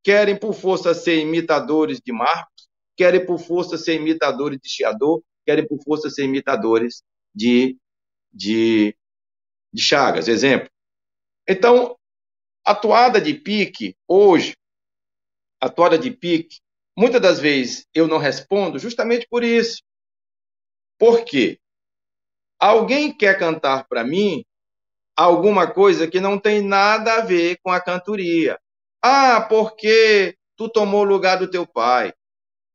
querem, por força, ser imitadores de Marcos, querem, por força, ser imitadores de Chiador, querem, por força, ser imitadores de, de, de Chagas, exemplo. Então, a toada de pique, hoje, a toada de pique, muitas das vezes eu não respondo justamente por isso. Por quê? Alguém quer cantar para mim alguma coisa que não tem nada a ver com a cantoria. Ah, porque tu tomou o lugar do teu pai.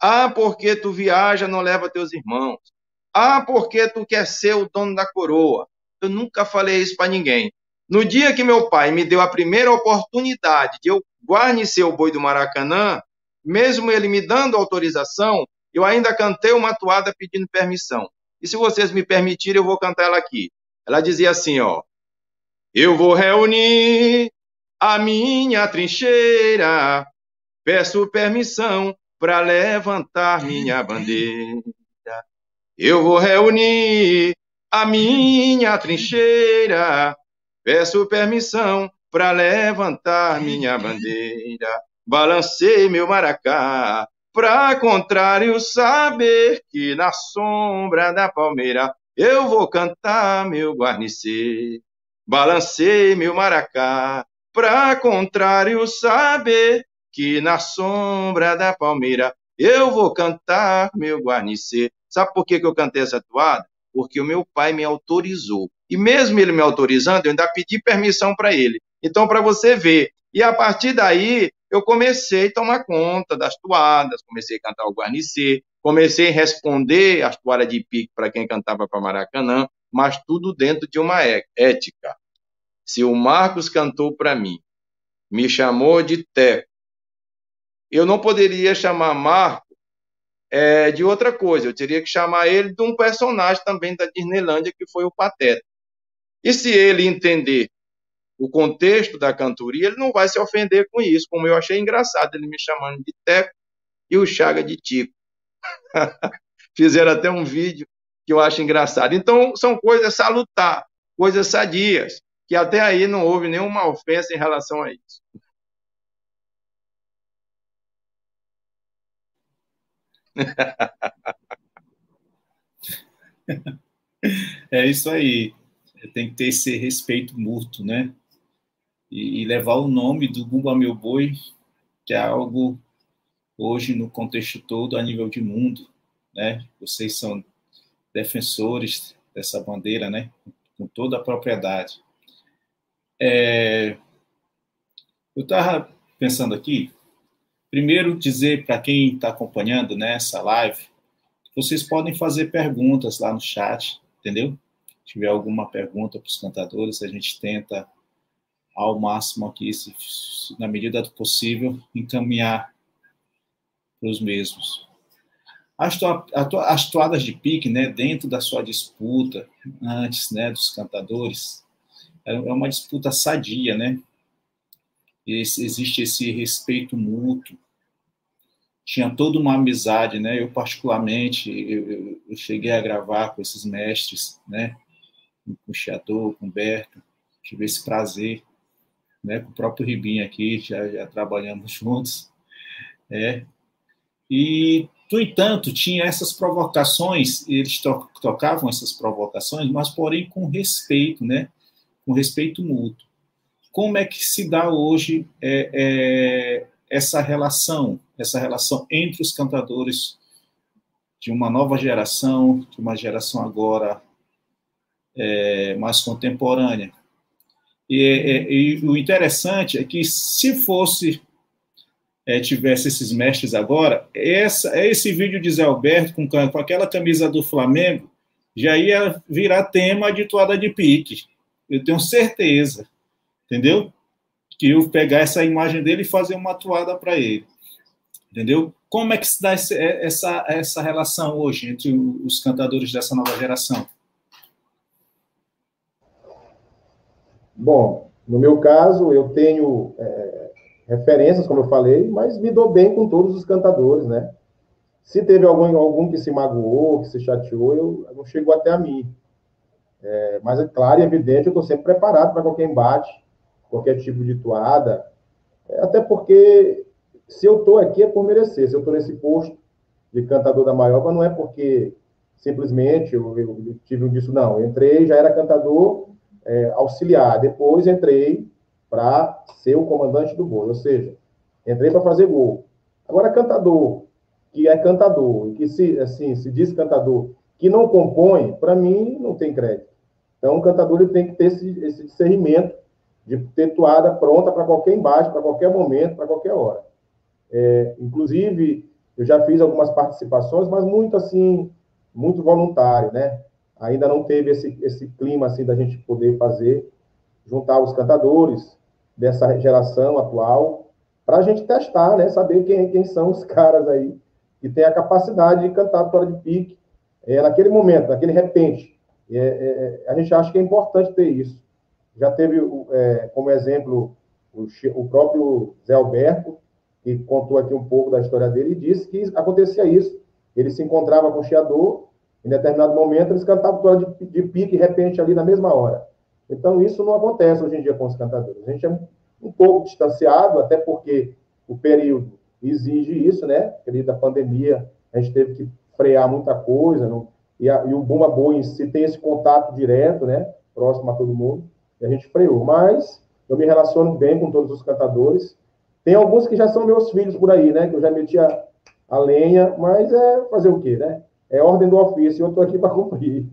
Ah, porque tu viaja, não leva teus irmãos. Ah, porque tu quer ser o dono da coroa. Eu nunca falei isso para ninguém. No dia que meu pai me deu a primeira oportunidade de eu guarnecer o boi do Maracanã, mesmo ele me dando autorização, eu ainda cantei uma toada pedindo permissão. E se vocês me permitirem, eu vou cantar ela aqui. Ela dizia assim, ó: Eu vou reunir a minha trincheira, peço permissão para levantar minha bandeira. Eu vou reunir a minha trincheira, Peço permissão para levantar minha bandeira. Balancei meu maracá, pra contrário saber que na sombra da palmeira eu vou cantar meu guarnecer. Balancei meu maracá, pra contrário saber que na sombra da palmeira eu vou cantar meu guarnecer. Sabe por que, que eu cantei essa toada? Porque o meu pai me autorizou. E mesmo ele me autorizando, eu ainda pedi permissão para ele. Então, para você ver. E a partir daí, eu comecei a tomar conta das toadas, comecei a cantar o Guarnicê, comecei a responder as toadas de pique para quem cantava para Maracanã, mas tudo dentro de uma é, ética. Se o Marcos cantou para mim, me chamou de Teco, eu não poderia chamar Marco é, de outra coisa, eu teria que chamar ele de um personagem também da Disneylândia, que foi o Pateta. E se ele entender o contexto da cantoria, ele não vai se ofender com isso, como eu achei engraçado ele me chamando de Teco e o Chaga de Tico. Fizeram até um vídeo que eu acho engraçado. Então, são coisas salutar, coisas sadias, que até aí não houve nenhuma ofensa em relação a isso. É isso aí. Tem que ter esse respeito mútuo, né? E, e levar o nome do Bumba Meu Boi, que é algo hoje no contexto todo a nível de mundo, né? Vocês são defensores dessa bandeira, né? Com toda a propriedade. É... Eu estava pensando aqui, primeiro dizer para quem está acompanhando né, live, vocês podem fazer perguntas lá no chat, entendeu? Tiver alguma pergunta para os cantadores, a gente tenta ao máximo aqui, se, na medida do possível, encaminhar para os mesmos. As, as toadas de pique, né, dentro da sua disputa, antes né, dos cantadores, é, é uma disputa sadia, né? Esse, existe esse respeito mútuo. Tinha toda uma amizade, né? Eu, particularmente, eu, eu cheguei a gravar com esses mestres, né? Com o Chiador, com o Berto. Tive esse prazer, né? Com o próprio Ribinho aqui, já, já trabalhamos juntos. É. E, no entanto, tinha essas provocações, eles to tocavam essas provocações, mas, porém, com respeito, né? com respeito mútuo. Como é que se dá hoje é, é, essa relação, essa relação entre os cantadores de uma nova geração, de uma geração agora é, mais contemporânea? E, é, e, o interessante é que se fosse é, tivesse esses mestres agora, essa, esse vídeo de Zé Alberto com, com aquela camisa do Flamengo já ia virar tema de toada de pique eu tenho certeza, entendeu? Que eu pegar essa imagem dele e fazer uma atuada para ele, entendeu? Como é que se dá essa, essa relação hoje entre os cantadores dessa nova geração? Bom, no meu caso, eu tenho é, referências, como eu falei, mas me dou bem com todos os cantadores, né? Se teve algum, algum que se magoou, que se chateou, eu, não chegou até a mim. É, mas é claro e evidente, eu estou sempre preparado para qualquer embate, qualquer tipo de toada. É, até porque se eu estou aqui é por merecer. Se eu estou nesse posto de cantador da Maioba, não é porque simplesmente eu, eu tive um disso, não. Eu entrei, já era cantador é, auxiliar. Depois entrei para ser o comandante do boi. Ou seja, entrei para fazer gol. Agora, cantador, que é cantador, que se, assim, se diz cantador, que não compõe, para mim, não tem crédito. Então, o cantador ele tem que ter esse, esse discernimento de ter toada pronta para qualquer embate, para qualquer momento, para qualquer hora. É, inclusive, eu já fiz algumas participações, mas muito assim, muito voluntário, né? Ainda não teve esse, esse clima assim da gente poder fazer, juntar os cantadores dessa geração atual, para a gente testar, né? Saber quem, quem são os caras aí que tem a capacidade de cantar a de pique é, naquele momento, naquele repente. É, é, é, a gente acha que é importante ter isso. Já teve, é, como exemplo, o, o, próprio Zé Alberto, que contou aqui um pouco da história dele, e disse que acontecia isso. Ele se encontrava com o chiador, em determinado momento eles cantavam de, de pique de repente ali na mesma hora. Então, isso não acontece hoje em dia com os cantadores. A gente é um pouco distanciado, até porque o período exige isso, né? Período da pandemia, a gente teve que frear muita coisa, não, e, a, e o Bumba Boi se tem esse contato direto, né, próximo a todo mundo, e a gente freou. Mas eu me relaciono bem com todos os cantadores. Tem alguns que já são meus filhos por aí, né, que eu já meti a, a lenha, mas é fazer o quê, né? É ordem do ofício, eu estou aqui para cumprir.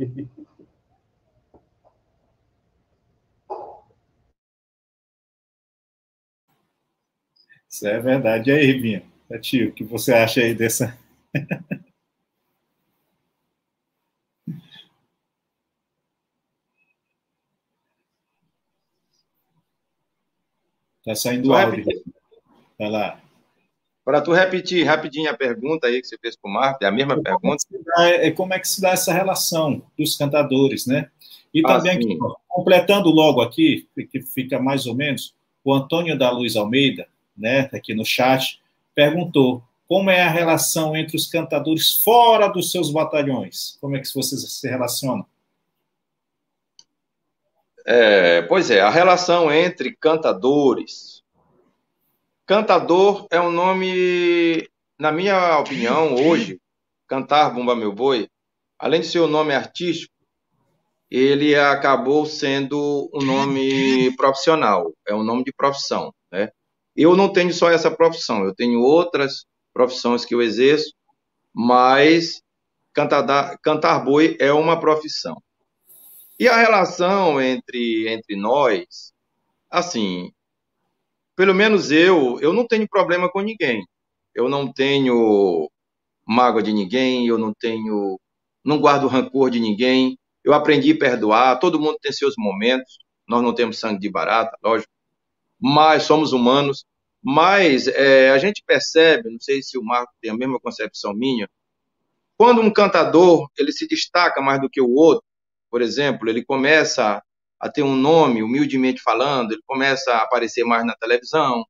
Isso é verdade. E aí, Rivinha? Tio, o que você acha aí dessa. Tá saindo áudio. Vai lá. Para tu repetir rapidinho a pergunta aí que você fez para o Marco, é a mesma como pergunta. É, é, como é que se dá essa relação dos cantadores, né? E ah, também, aqui, completando logo aqui, que fica mais ou menos, o Antônio da Luz Almeida, né, aqui no chat, perguntou como é a relação entre os cantadores fora dos seus batalhões? Como é que vocês se relacionam? É, pois é, a relação entre cantadores. Cantador é um nome, na minha opinião, hoje, cantar Bumba Meu Boi, além de ser um nome artístico, ele acabou sendo um nome profissional, é um nome de profissão, né? Eu não tenho só essa profissão, eu tenho outras profissões que eu exerço, mas cantar, cantar boi é uma profissão. E a relação entre, entre nós, assim, pelo menos eu, eu não tenho problema com ninguém. Eu não tenho mágoa de ninguém, eu não tenho, não guardo rancor de ninguém. Eu aprendi a perdoar, todo mundo tem seus momentos. Nós não temos sangue de barata, lógico, mas somos humanos. Mas é, a gente percebe, não sei se o Marco tem a mesma concepção minha, quando um cantador ele se destaca mais do que o outro, por exemplo, ele começa a ter um nome, humildemente falando, ele começa a aparecer mais na televisão,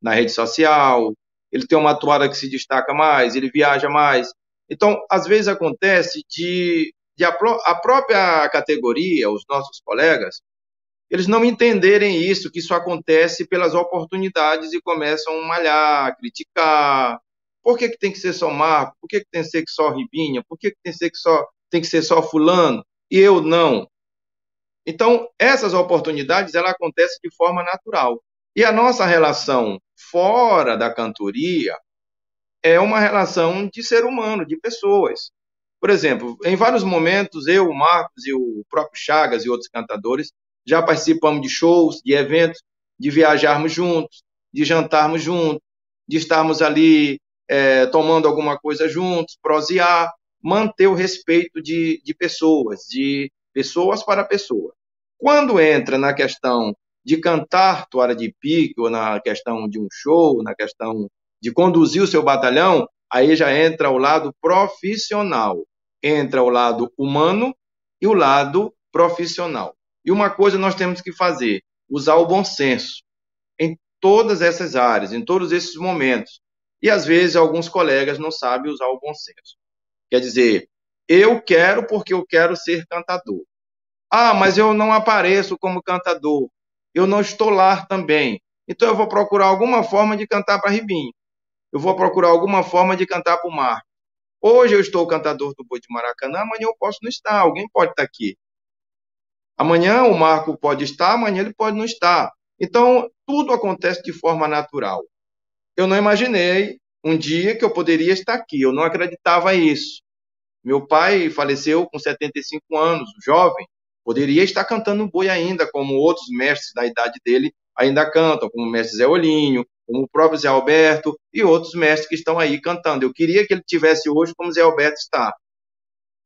na rede social, ele tem uma toada que se destaca mais, ele viaja mais. Então, às vezes acontece de, de a, a própria categoria, os nossos colegas, eles não entenderem isso, que isso acontece pelas oportunidades e começam a malhar, criticar. Por que, que tem que ser só Marco? Por que, que tem que ser só Ribinha? Por que, que tem, que ser só, tem que ser só fulano? e eu não. Então, essas oportunidades, ela acontecem de forma natural. E a nossa relação fora da cantoria é uma relação de ser humano, de pessoas. Por exemplo, em vários momentos, eu, o Marcos e o próprio Chagas e outros cantadores já participamos de shows, de eventos, de viajarmos juntos, de jantarmos juntos, de estarmos ali é, tomando alguma coisa juntos, prosear manter o respeito de, de pessoas, de pessoas para pessoa. Quando entra na questão de cantar toalha de pique, ou na questão de um show, na questão de conduzir o seu batalhão, aí já entra o lado profissional. Entra o lado humano e o lado profissional. E uma coisa nós temos que fazer: usar o bom senso em todas essas áreas, em todos esses momentos. E às vezes alguns colegas não sabem usar o bom senso. Quer dizer, eu quero porque eu quero ser cantador. Ah, mas eu não apareço como cantador. Eu não estou lá também. Então eu vou procurar alguma forma de cantar para Ribinho. Eu vou procurar alguma forma de cantar para o mar. Hoje eu estou cantador do Boi de Maracanã, amanhã eu posso não estar. Alguém pode estar aqui. Amanhã o Marco pode estar, amanhã ele pode não estar. Então, tudo acontece de forma natural. Eu não imaginei um dia que eu poderia estar aqui. Eu não acreditava isso. Meu pai faleceu com 75 anos, jovem. Poderia estar cantando boi ainda, como outros mestres da idade dele ainda cantam, como o mestre Zé Olinho, como o próprio Zé Alberto e outros mestres que estão aí cantando. Eu queria que ele tivesse hoje como Zé Alberto está.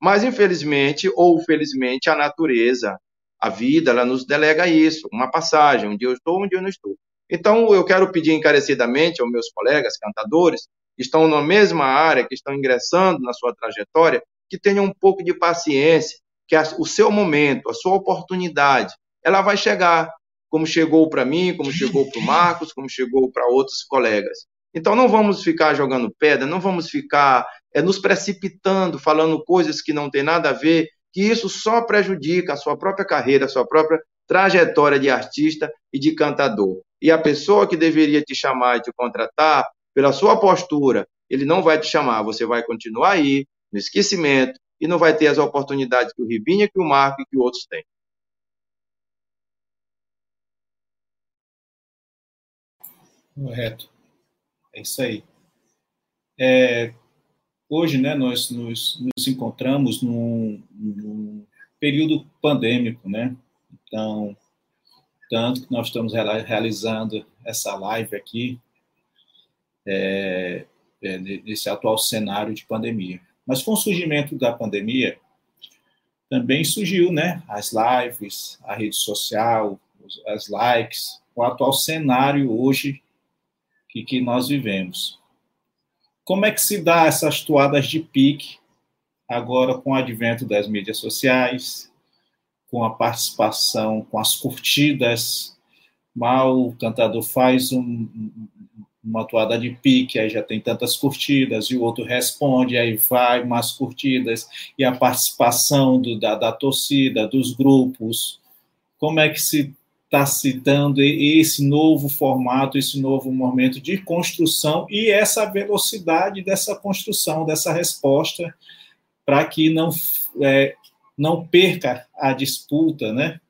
Mas, infelizmente, ou felizmente, a natureza, a vida, ela nos delega isso, uma passagem, um dia eu estou, um dia eu não estou. Então, eu quero pedir encarecidamente aos meus colegas cantadores, estão na mesma área, que estão ingressando na sua trajetória, que tenham um pouco de paciência, que o seu momento, a sua oportunidade, ela vai chegar, como chegou para mim, como chegou para o Marcos, como chegou para outros colegas. Então, não vamos ficar jogando pedra, não vamos ficar é, nos precipitando, falando coisas que não têm nada a ver, que isso só prejudica a sua própria carreira, a sua própria trajetória de artista e de cantador. E a pessoa que deveria te chamar e te contratar, pela sua postura, ele não vai te chamar, você vai continuar aí, no esquecimento, e não vai ter as oportunidades que o Ribinha, que o Marco e que outros têm. Correto. É isso aí. É, hoje, né, nós nos, nos encontramos num, num, período pandêmico, né? Então, tanto que nós estamos realizando essa live aqui, é, é, nesse atual cenário de pandemia. Mas com o surgimento da pandemia, também surgiu, né, as lives, a rede social, as likes, o atual cenário hoje que, que nós vivemos. Como é que se dá essas toadas de pique agora com o advento das mídias sociais, com a participação, com as curtidas? Mal o cantador faz um, uma toada de pique, aí já tem tantas curtidas, e o outro responde, aí vai mais curtidas, e a participação do, da, da torcida, dos grupos. Como é que se está se dando esse novo formato, esse novo momento de construção e essa velocidade dessa construção, dessa resposta, para que não, é, não perca a disputa, né?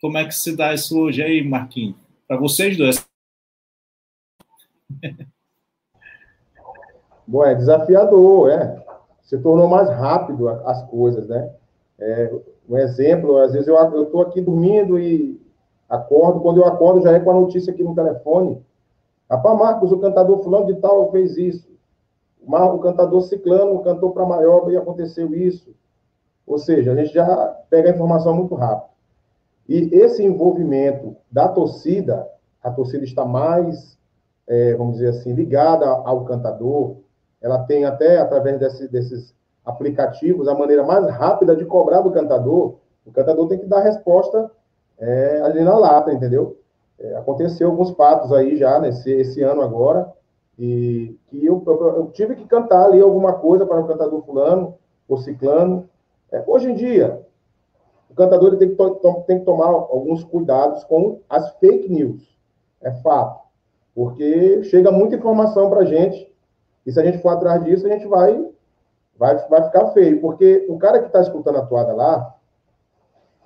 Como é que se dá isso hoje aí, Marquinhos? Para vocês dois. Bom, é desafiador, é. Se tornou mais rápido as coisas, né? É, um exemplo, às vezes eu estou aqui dormindo e Acordo, quando eu acordo, já é com a notícia aqui no telefone. Rapaz, Marcos, o cantador fulano de tal fez isso. O cantador ciclano cantou para Maioba e aconteceu isso. Ou seja, a gente já pega a informação muito rápido. E esse envolvimento da torcida, a torcida está mais, é, vamos dizer assim, ligada ao cantador. Ela tem até, através desse, desses aplicativos, a maneira mais rápida de cobrar do cantador. O cantador tem que dar resposta é, ali na lata, entendeu? É, aconteceu alguns fatos aí já nesse esse ano agora, e que eu, eu, eu, tive que cantar ali alguma coisa para o cantador fulano, ou ciclano. É, hoje em dia, o cantador tem, que tem que tomar alguns cuidados com as fake news, é fato, porque chega muita informação para a gente, e se a gente for atrás disso, a gente vai, vai, vai ficar feio, porque o cara que está escutando a toada lá,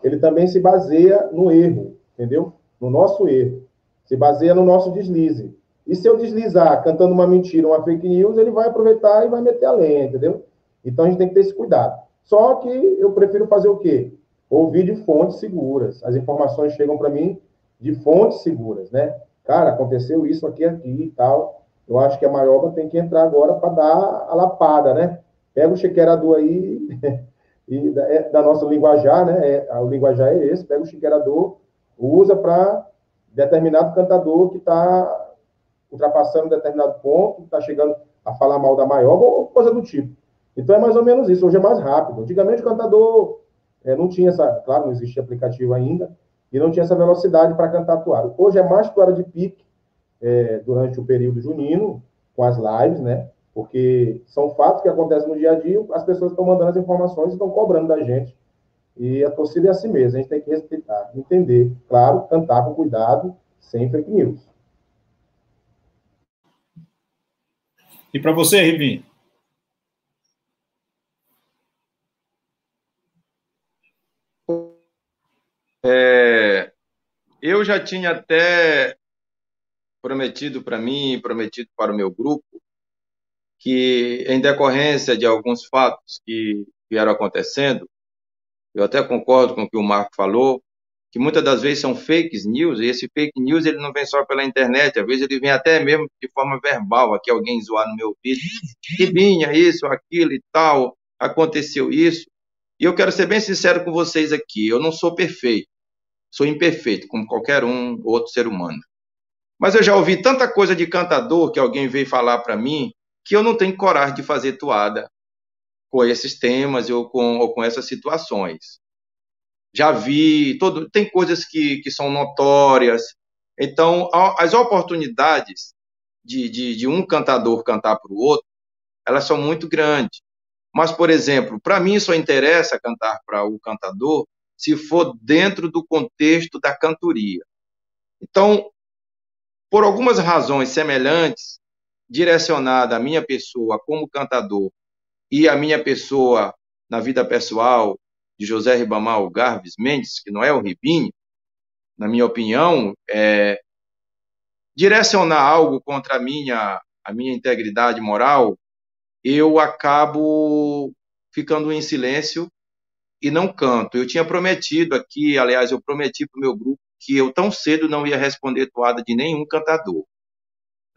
ele também se baseia no erro, entendeu? No nosso erro. Se baseia no nosso deslize. E se eu deslizar cantando uma mentira, uma fake news, ele vai aproveitar e vai meter a lenha, entendeu? Então a gente tem que ter esse cuidado. Só que eu prefiro fazer o quê? Ouvir de fontes seguras. As informações chegam para mim de fontes seguras, né? Cara, aconteceu isso aqui, aqui e tal. Eu acho que a Maioba tem que entrar agora para dar a lapada, né? Pega o chequerador aí e da, é, da nossa linguajar, né? É, o linguajar é esse, pega o chiqueirador, usa para determinado cantador que está ultrapassando determinado ponto, está chegando a falar mal da maior, ou coisa do tipo. Então é mais ou menos isso. Hoje é mais rápido. Antigamente o cantador é, não tinha essa, claro, não existia aplicativo ainda, e não tinha essa velocidade para cantar toada. Hoje é mais toada de pique é, durante o período junino, com as lives, né? porque são fatos que acontecem no dia a dia, as pessoas estão mandando as informações e estão cobrando da gente. E a torcida é assim mesmo, a gente tem que respeitar, entender, claro, cantar com cuidado, sem fake news. E para você, Rivinho? É, eu já tinha até prometido para mim, prometido para o meu grupo, que, em decorrência de alguns fatos que vieram acontecendo, eu até concordo com o que o Marco falou, que muitas das vezes são fake news, e esse fake news ele não vem só pela internet, às vezes ele vem até mesmo de forma verbal, aqui alguém zoar no meu vídeo, que vinha isso, aquilo e tal, aconteceu isso. E eu quero ser bem sincero com vocês aqui, eu não sou perfeito, sou imperfeito, como qualquer um outro ser humano. Mas eu já ouvi tanta coisa de cantador que alguém veio falar para mim, que eu não tenho coragem de fazer toada com esses temas ou com, ou com essas situações. Já vi, todo, tem coisas que, que são notórias. Então, as oportunidades de, de, de um cantador cantar para o outro, elas são muito grandes. Mas, por exemplo, para mim só interessa cantar para o cantador se for dentro do contexto da cantoria. Então, por algumas razões semelhantes, direcionada à minha pessoa como cantador e à minha pessoa na vida pessoal de José Ribamar Garves Mendes, que não é o Ribinho, na minha opinião, é, direcionar algo contra a minha, a minha integridade moral, eu acabo ficando em silêncio e não canto. Eu tinha prometido aqui, aliás, eu prometi para o meu grupo que eu tão cedo não ia responder toada de nenhum cantador.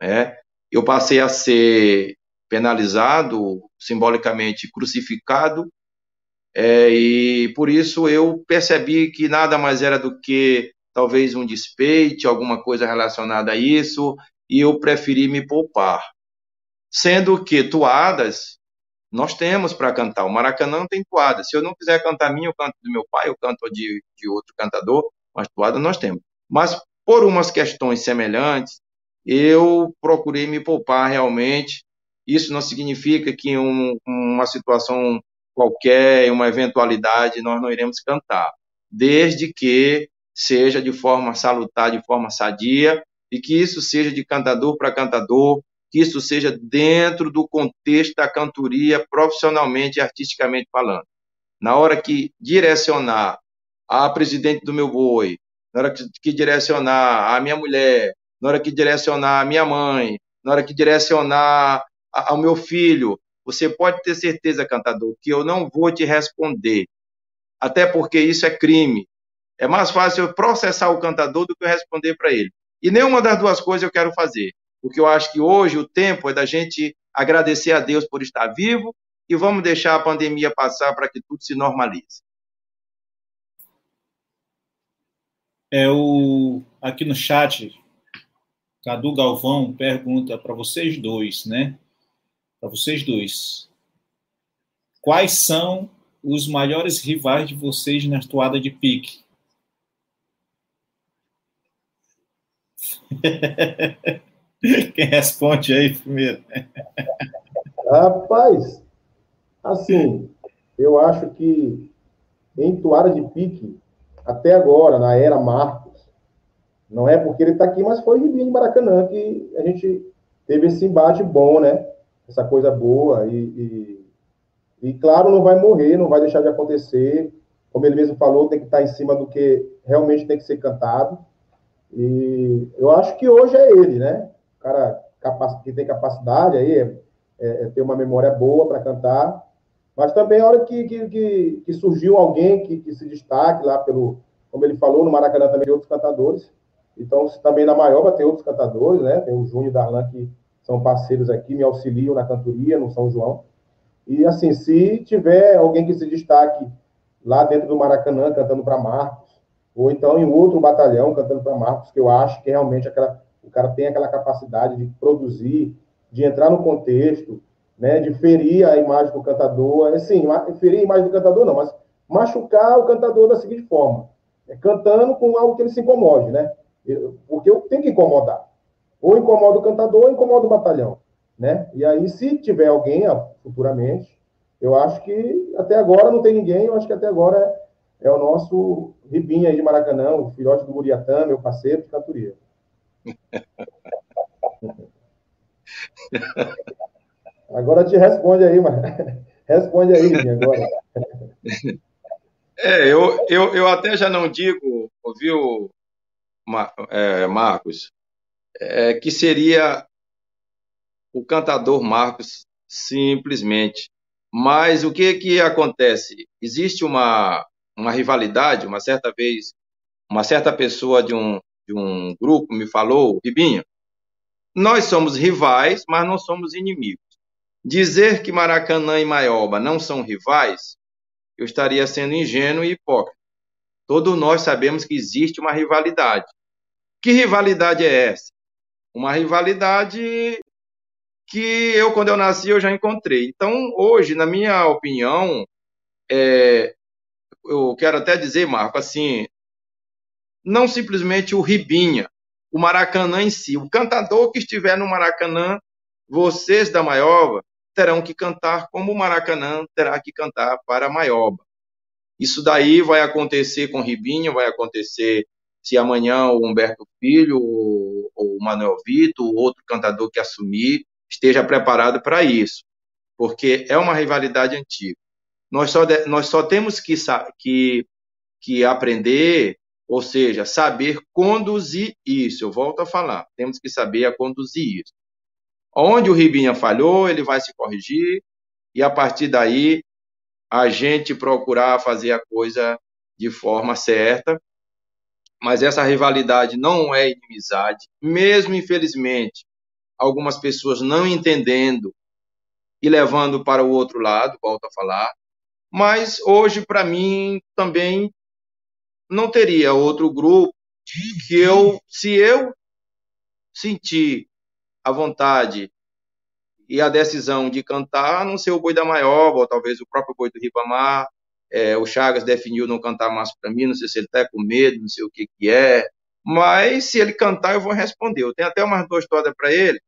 Né? eu passei a ser penalizado, simbolicamente crucificado, é, e por isso eu percebi que nada mais era do que talvez um despeite, alguma coisa relacionada a isso, e eu preferi me poupar. Sendo que toadas nós temos para cantar. O Maracanã tem toada. Se eu não quiser cantar minha, eu canto do meu pai, eu canto de, de outro cantador, mas toada nós temos. Mas por umas questões semelhantes, eu procurei me poupar realmente. Isso não significa que um, uma situação qualquer, uma eventualidade, nós não iremos cantar, desde que seja de forma salutar, de forma sadia, e que isso seja de cantador para cantador, que isso seja dentro do contexto da cantoria, profissionalmente e artisticamente falando. Na hora que direcionar a presidente do meu boi, na hora que, direcionar a minha mulher, na hora que direcionar a minha mãe, na hora que direcionar ao meu filho, você pode ter certeza, cantador, que eu não vou te responder. Até porque isso é crime. É mais fácil eu processar o cantador do que eu responder para ele. E nenhuma das duas coisas eu quero fazer porque eu acho que hoje o tempo é da gente agradecer a Deus por estar vivo e vamos deixar a pandemia passar para que tudo se normalize. É o aqui no chat, Cadu Galvão pergunta para vocês dois, né? Para vocês dois. Quais são os maiores rivais de vocês na toada de pique? Quem responde aí primeiro? Rapaz, assim, eu acho que em toada de pique, até agora, na era Marcos, não é porque ele está aqui, mas foi em Maracanã que a gente teve esse embate bom, né? Essa coisa boa e, e, e, claro, não vai morrer, não vai deixar de acontecer. Como ele mesmo falou, tem que estar em cima do que realmente tem que ser cantado. E eu acho que hoje é ele, né? Cara que tem capacidade aí, é, é, ter uma memória boa para cantar, mas também a hora que, que, que, surgiu alguém que, que, se destaque lá pelo, como ele falou, no Maracanã também tem outros cantadores, então também na Maioba tem outros cantadores, né, tem o Júnior e Darlan que são parceiros aqui, me auxiliam na cantoria no São João, e assim, se tiver alguém que se destaque lá dentro do Maracanã cantando para Marcos, ou então em outro batalhão cantando para Marcos, que eu acho que realmente aquela o cara tem aquela capacidade de produzir, de entrar no contexto, né, de ferir a imagem do cantador, assim, ferir a imagem do cantador não, mas machucar o cantador da seguinte forma, é, cantando com algo que ele se incomode, né, porque eu tenho que incomodar, ou incomoda o cantador ou incomoda o batalhão, né, e aí se tiver alguém futuramente, eu acho que até agora não tem ninguém, eu acho que até agora é, é o nosso Ribinha aí de Maracanã, o filhote do Muriatã, meu parceiro de cantoria. Agora te responde aí, mano. Responde aí, agora. É, eu, eu, eu até já não digo, ouviu, é, Marcos, é, que seria o cantador Marcos simplesmente. Mas o que que acontece? Existe uma, uma rivalidade, uma certa vez, uma certa pessoa de um, de um grupo me falou, Ribinha, nós somos rivais, mas não somos inimigos. Dizer que Maracanã e Maioba não são rivais, eu estaria sendo ingênuo e hipócrita. Todos nós sabemos que existe uma rivalidade. Que rivalidade é essa? Uma rivalidade que eu, quando eu nasci, eu já encontrei. Então, hoje, na minha opinião, é, eu quero até dizer, Marco, assim, não simplesmente o Ribinha, o Maracanã em si. O cantador que estiver no Maracanã, vocês da Maioba terão que cantar como o Maracanã terá que cantar para a Maioba. Isso daí vai acontecer com Ribinha, vai acontecer se amanhã o Humberto Filho, ou o Manuel Vitor, ou outro cantador que assumir, esteja preparado para isso, porque é uma rivalidade antiga. Nós só, nós só temos que, que, que aprender ou seja, saber conduzir isso. Eu volto a falar, temos que saber a conduzir isso. Onde o Ribinha falhou, ele vai se corrigir e a partir daí a gente procurar fazer a coisa de forma certa. Mas essa rivalidade não é inimizade, mesmo infelizmente algumas pessoas não entendendo e levando para o outro lado, volto a falar. Mas hoje, para mim, também não teria outro grupo que eu, se eu sentir a vontade e a decisão de cantar, não ser o Boi da Maioba, ou talvez o próprio Boi do Ribamar, é, o Chagas definiu não cantar mais para mim, não sei se ele está com medo, não sei o que, que é, mas se ele cantar, eu vou responder. Eu tenho até umas duas toadas para ele,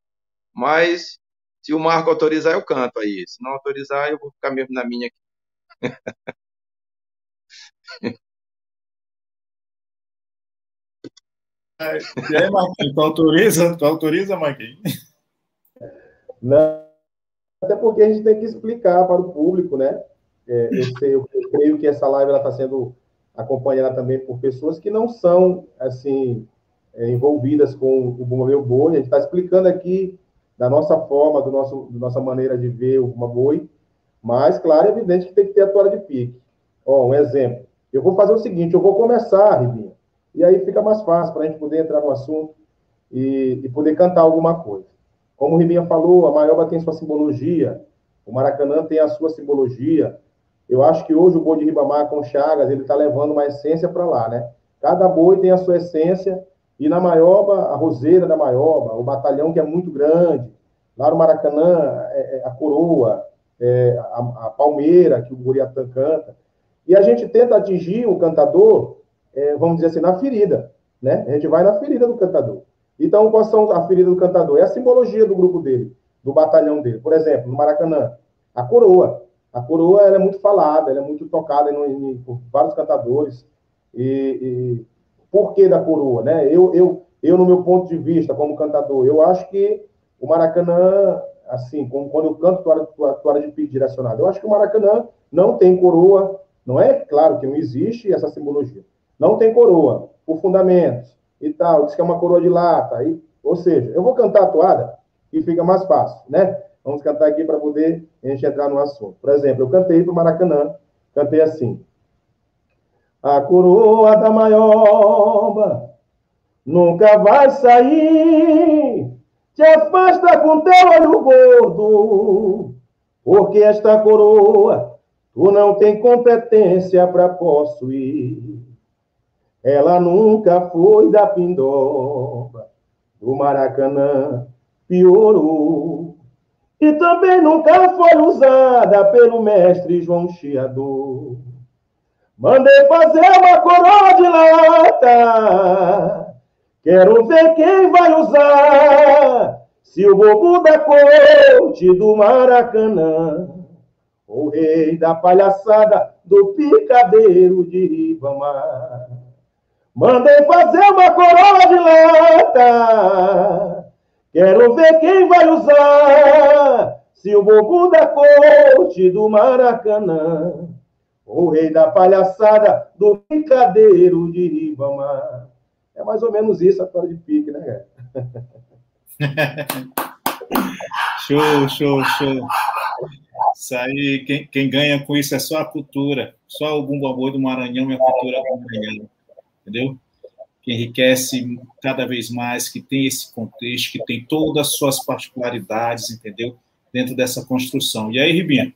mas se o Marco autorizar, eu canto aí. Se não autorizar, eu vou ficar mesmo na minha aqui. E aí, Marquinhos, tu autoriza? Tu autoriza, Marquinhos? Não, até porque a gente tem que explicar para o público, né? É, eu, sei, eu, creio que essa live está sendo acompanhada também por pessoas que não são, assim, é, envolvidas com o Meu Boi. A gente está explicando aqui da nossa forma, do nosso, da nossa maneira de ver o Bumba Boi, mas, claro, é evidente que tem que ter a toalha de pique. Ó, um exemplo. Eu vou fazer o seguinte, eu vou começar, Ribinha, e aí fica mais fácil para a gente poder entrar no assunto e, e, poder cantar alguma coisa. Como o Ribinha falou, a Maioba tem sua simbologia, o Maracanã tem a sua simbologia. Eu acho que hoje o boi de Ribamar com Chagas, ele está levando uma essência para lá, né? Cada boi tem a sua essência, e na Maioba, a roseira da Maioba, o batalhão que é muito grande, lá no Maracanã, é, é, a coroa, é, a, a, palmeira que o Guriatã canta. E a gente tenta atingir o cantador, é, vamos dizer assim, na ferida, né? A gente vai na ferida do cantador. Então, quais são a ferida do cantador? É a simbologia do grupo dele, do batalhão dele. Por exemplo, no Maracanã, a coroa. A coroa ela é muito falada, ela é muito tocada por vários cantadores. E, e por que da coroa, né? Eu, eu, eu, no meu ponto de vista, como cantador, eu acho que o Maracanã, assim, como quando eu canto toalha, toalha de pique direcionado, eu acho que o Maracanã não tem coroa, não é? Claro que não existe essa simbologia. Não tem coroa, por fundamentos e tal, diz que é uma coroa de lata, e, ou seja, eu vou cantar a toada e fica mais fácil, né? Vamos cantar aqui para poder a gente entrar no assunto. Por exemplo, eu cantei para o Maracanã, cantei assim a coroa da maioba nunca vai sair. Te afasta com teu olho gordo, porque esta coroa tu não tem competência para possuir. Ela nunca foi da pindoba, do Maracanã piorou. E também nunca foi usada pelo mestre João Chiador. Mandei fazer uma coroa de lata. Quero ver quem vai usar. Se o bobo da corte do Maracanã, o rei da palhaçada do picadeiro de Ribamar. Mandei fazer uma coroa de lata. Quero ver quem vai usar. Se o bobo da corte do Maracanã o rei da palhaçada do brincadeiro de Ribamar. É mais ou menos isso a história de pique, né, show, show, show. Isso aí, quem, quem, ganha com isso é só a cultura. Só o Bumba Boi do Maranhão e a cultura do Maranhão. Entendeu? Que enriquece cada vez mais, que tem esse contexto, que tem todas as suas particularidades, entendeu? Dentro dessa construção. E aí, Ribinha?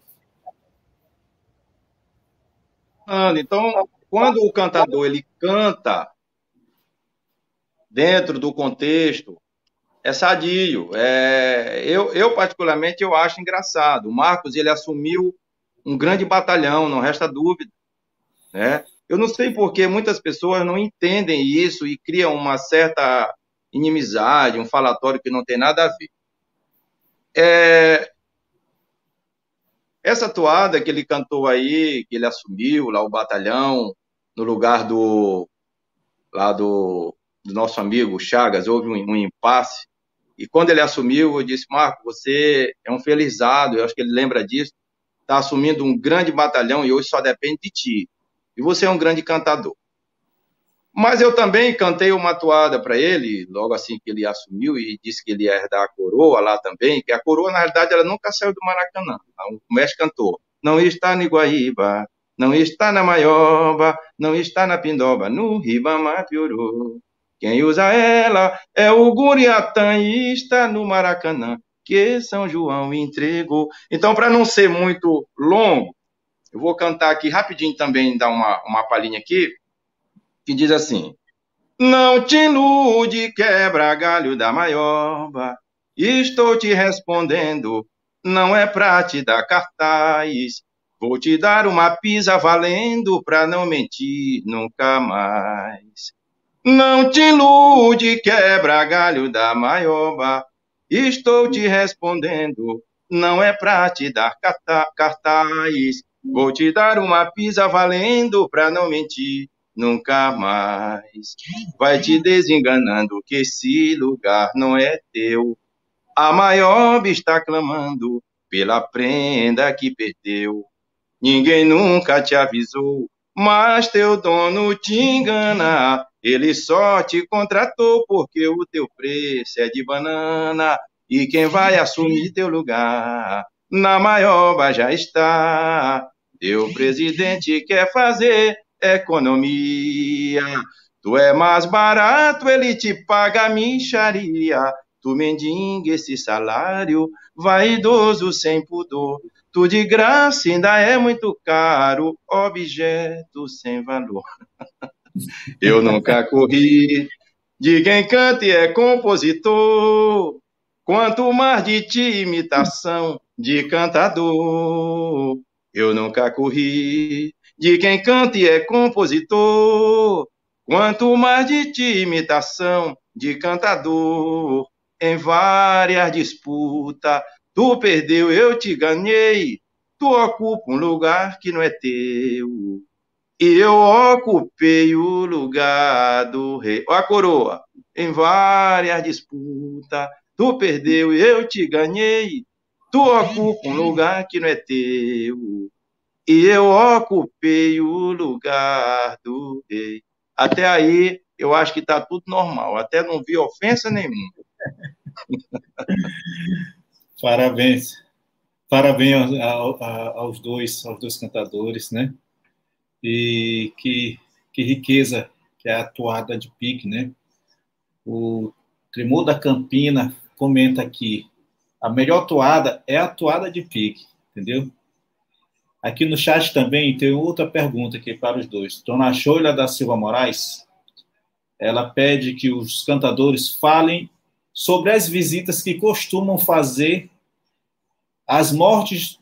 Então, quando o cantador ele canta dentro do contexto, é sadio. É, eu, eu, particularmente, eu acho engraçado. O Marcos, ele assumiu um grande batalhão, não resta dúvida. Né? Eu não sei por que muitas pessoas não entendem isso e criam uma certa inimizade, um falatório que não tem nada a ver. É, essa toada que ele cantou aí, que ele assumiu lá o batalhão, no lugar do lá do, do nosso amigo Chagas, houve um, um, impasse. E quando ele assumiu, eu disse, Marco, você é um felizado, eu acho que ele lembra disso, está assumindo um grande batalhão e hoje só depende de ti. E você é um grande cantador. Mas eu também cantei uma toada para ele, logo assim que ele assumiu, e disse que ele ia herdar a coroa lá também, que a coroa, na realidade, ela nunca saiu do Maracanã. O mestre cantou, não está no Iguaíba, não está na Maioba, não está na Pindoba, no Ribamar piorou. Quem usa ela é o Guriatãísta no Maracanã, que São João entregou. Então, para não ser muito longo, eu vou cantar aqui rapidinho também, dar uma, uma palhinha aqui, que diz assim: Não te ilude, quebra galho da maioba, estou te respondendo, não é pra te dar cartaz. Vou te dar uma pisa valendo pra não mentir nunca mais. Não te ilude, quebra galho da maioba. Estou te respondendo, não é pra te dar cartaz. Vou te dar uma pisa valendo pra não mentir nunca mais. Vai te desenganando que esse lugar não é teu. A maioba está clamando pela prenda que perdeu. Ninguém nunca te avisou, mas teu dono te engana. Ele só te contratou porque o teu preço é de banana. E quem vai assumir teu lugar na maioba já está. Teu presidente quer fazer economia. Tu é mais barato, ele te paga a micharia. Tu mendiga esse salário, vaidoso sem pudor. Tu de graça ainda é muito caro, objeto sem valor. Eu nunca corri de quem canta e é compositor, quanto mais de ti imitação de cantador. Eu nunca corri de quem canta e é compositor, quanto mais de ti imitação de cantador em várias disputas. Tu perdeu, eu te ganhei. Tu ocupa um lugar que não é teu. E eu ocupei o lugar do rei. Ó a coroa, em várias disputas. Tu perdeu, eu te ganhei. Tu ocupa um lugar que não é teu. E eu ocupei o lugar do rei. Até aí, eu acho que está tudo normal. Até não vi ofensa nenhuma. Parabéns. Parabéns aos, aos dois, aos dois cantadores, né? E que, que riqueza que é a atuada de pique, né? O Tremor da Campina comenta aqui, a melhor toada é a toada de pique, entendeu? Aqui no chat também tem outra pergunta aqui para os dois. Dona Shoila da Silva Moraes, ela pede que os cantadores falem sobre as visitas que costumam fazer às mortes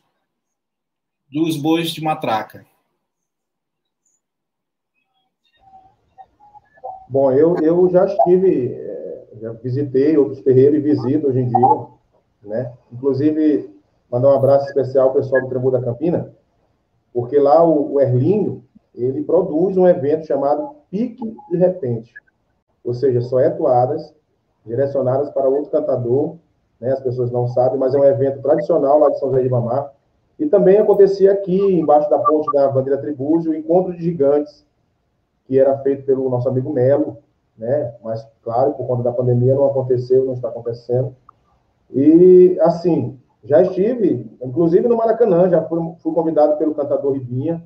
dos bois de matraca. Bom, eu, eu já estive, eh, já visitei outros terreiros e visito hoje em dia, né? Inclusive, mandar um abraço especial ao pessoal do Tremor da Campina, porque lá o, o Erlinho, ele produz um evento chamado Pique de Repente, ou seja, só é toadas direcionadas para outro cantador, né? As pessoas não sabem, mas é um evento tradicional lá de São José de Mamar. E também acontecia aqui, embaixo da ponte da bandeira Tribúzio, o Encontro de Gigantes, que era feito pelo nosso amigo Melo, né? Mas, claro, por conta da pandemia não aconteceu, não está acontecendo. E, assim, já estive, inclusive no Maracanã, já fui, fui convidado pelo cantador Ribinha,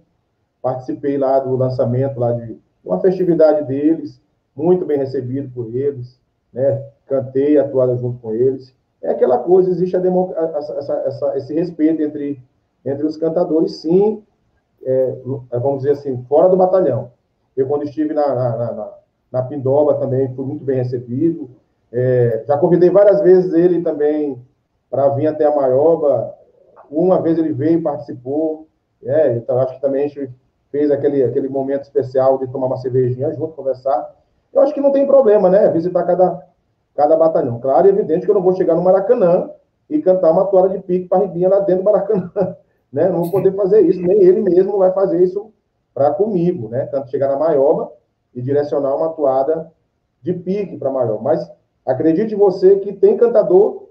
participei lá do lançamento lá de uma festividade deles, muito bem recebido por eles, né? Cantei, atuada junto com eles. É aquela coisa, existe a democ... essa, essa, esse respeito entre, entre os cantadores, sim, é, vamos dizer assim, fora do batalhão. Eu, quando estive na, na, na, na Pindoba, também fui muito bem recebido. É, já convidei várias vezes ele também para vir até a Maioba. Uma vez ele veio e participou. É, então, acho que também a gente fez aquele, aquele momento especial de tomar uma cervejinha junto, conversar. Eu acho que não tem problema, né? Visitar cada, cada batalhão. Claro e evidente que eu não vou chegar no Maracanã e cantar uma toalha de pique para Ribinha lá dentro do Maracanã. Né? Não vou poder fazer isso, nem ele mesmo vai fazer isso para comigo, né? Tanto chegar na Maioba e direcionar uma toada de pique para Maioba. Mas acredite você que tem cantador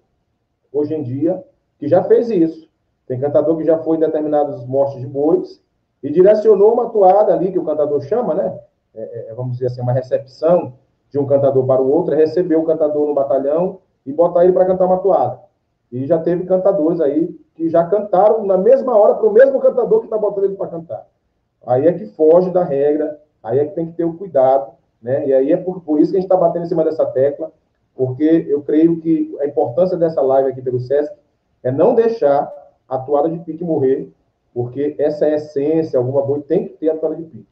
hoje em dia que já fez isso. Tem cantador que já foi em determinados mortes de bois e direcionou uma toada ali que o cantador chama, né? É, é, é, vamos dizer assim, uma recepção de um cantador para o outro, é receber o cantador no batalhão e botar ele para cantar uma toada. E já teve cantadores aí que já cantaram na mesma hora para o mesmo cantador que está botando ele para cantar. Aí é que foge da regra, aí é que tem que ter o cuidado né? E aí é por, por isso que a gente está batendo em cima dessa tecla, porque eu creio que a importância dessa live aqui pelo SESC é não deixar a toada de pique morrer, porque essa é a essência, alguma boi tem que ter a toada de pique.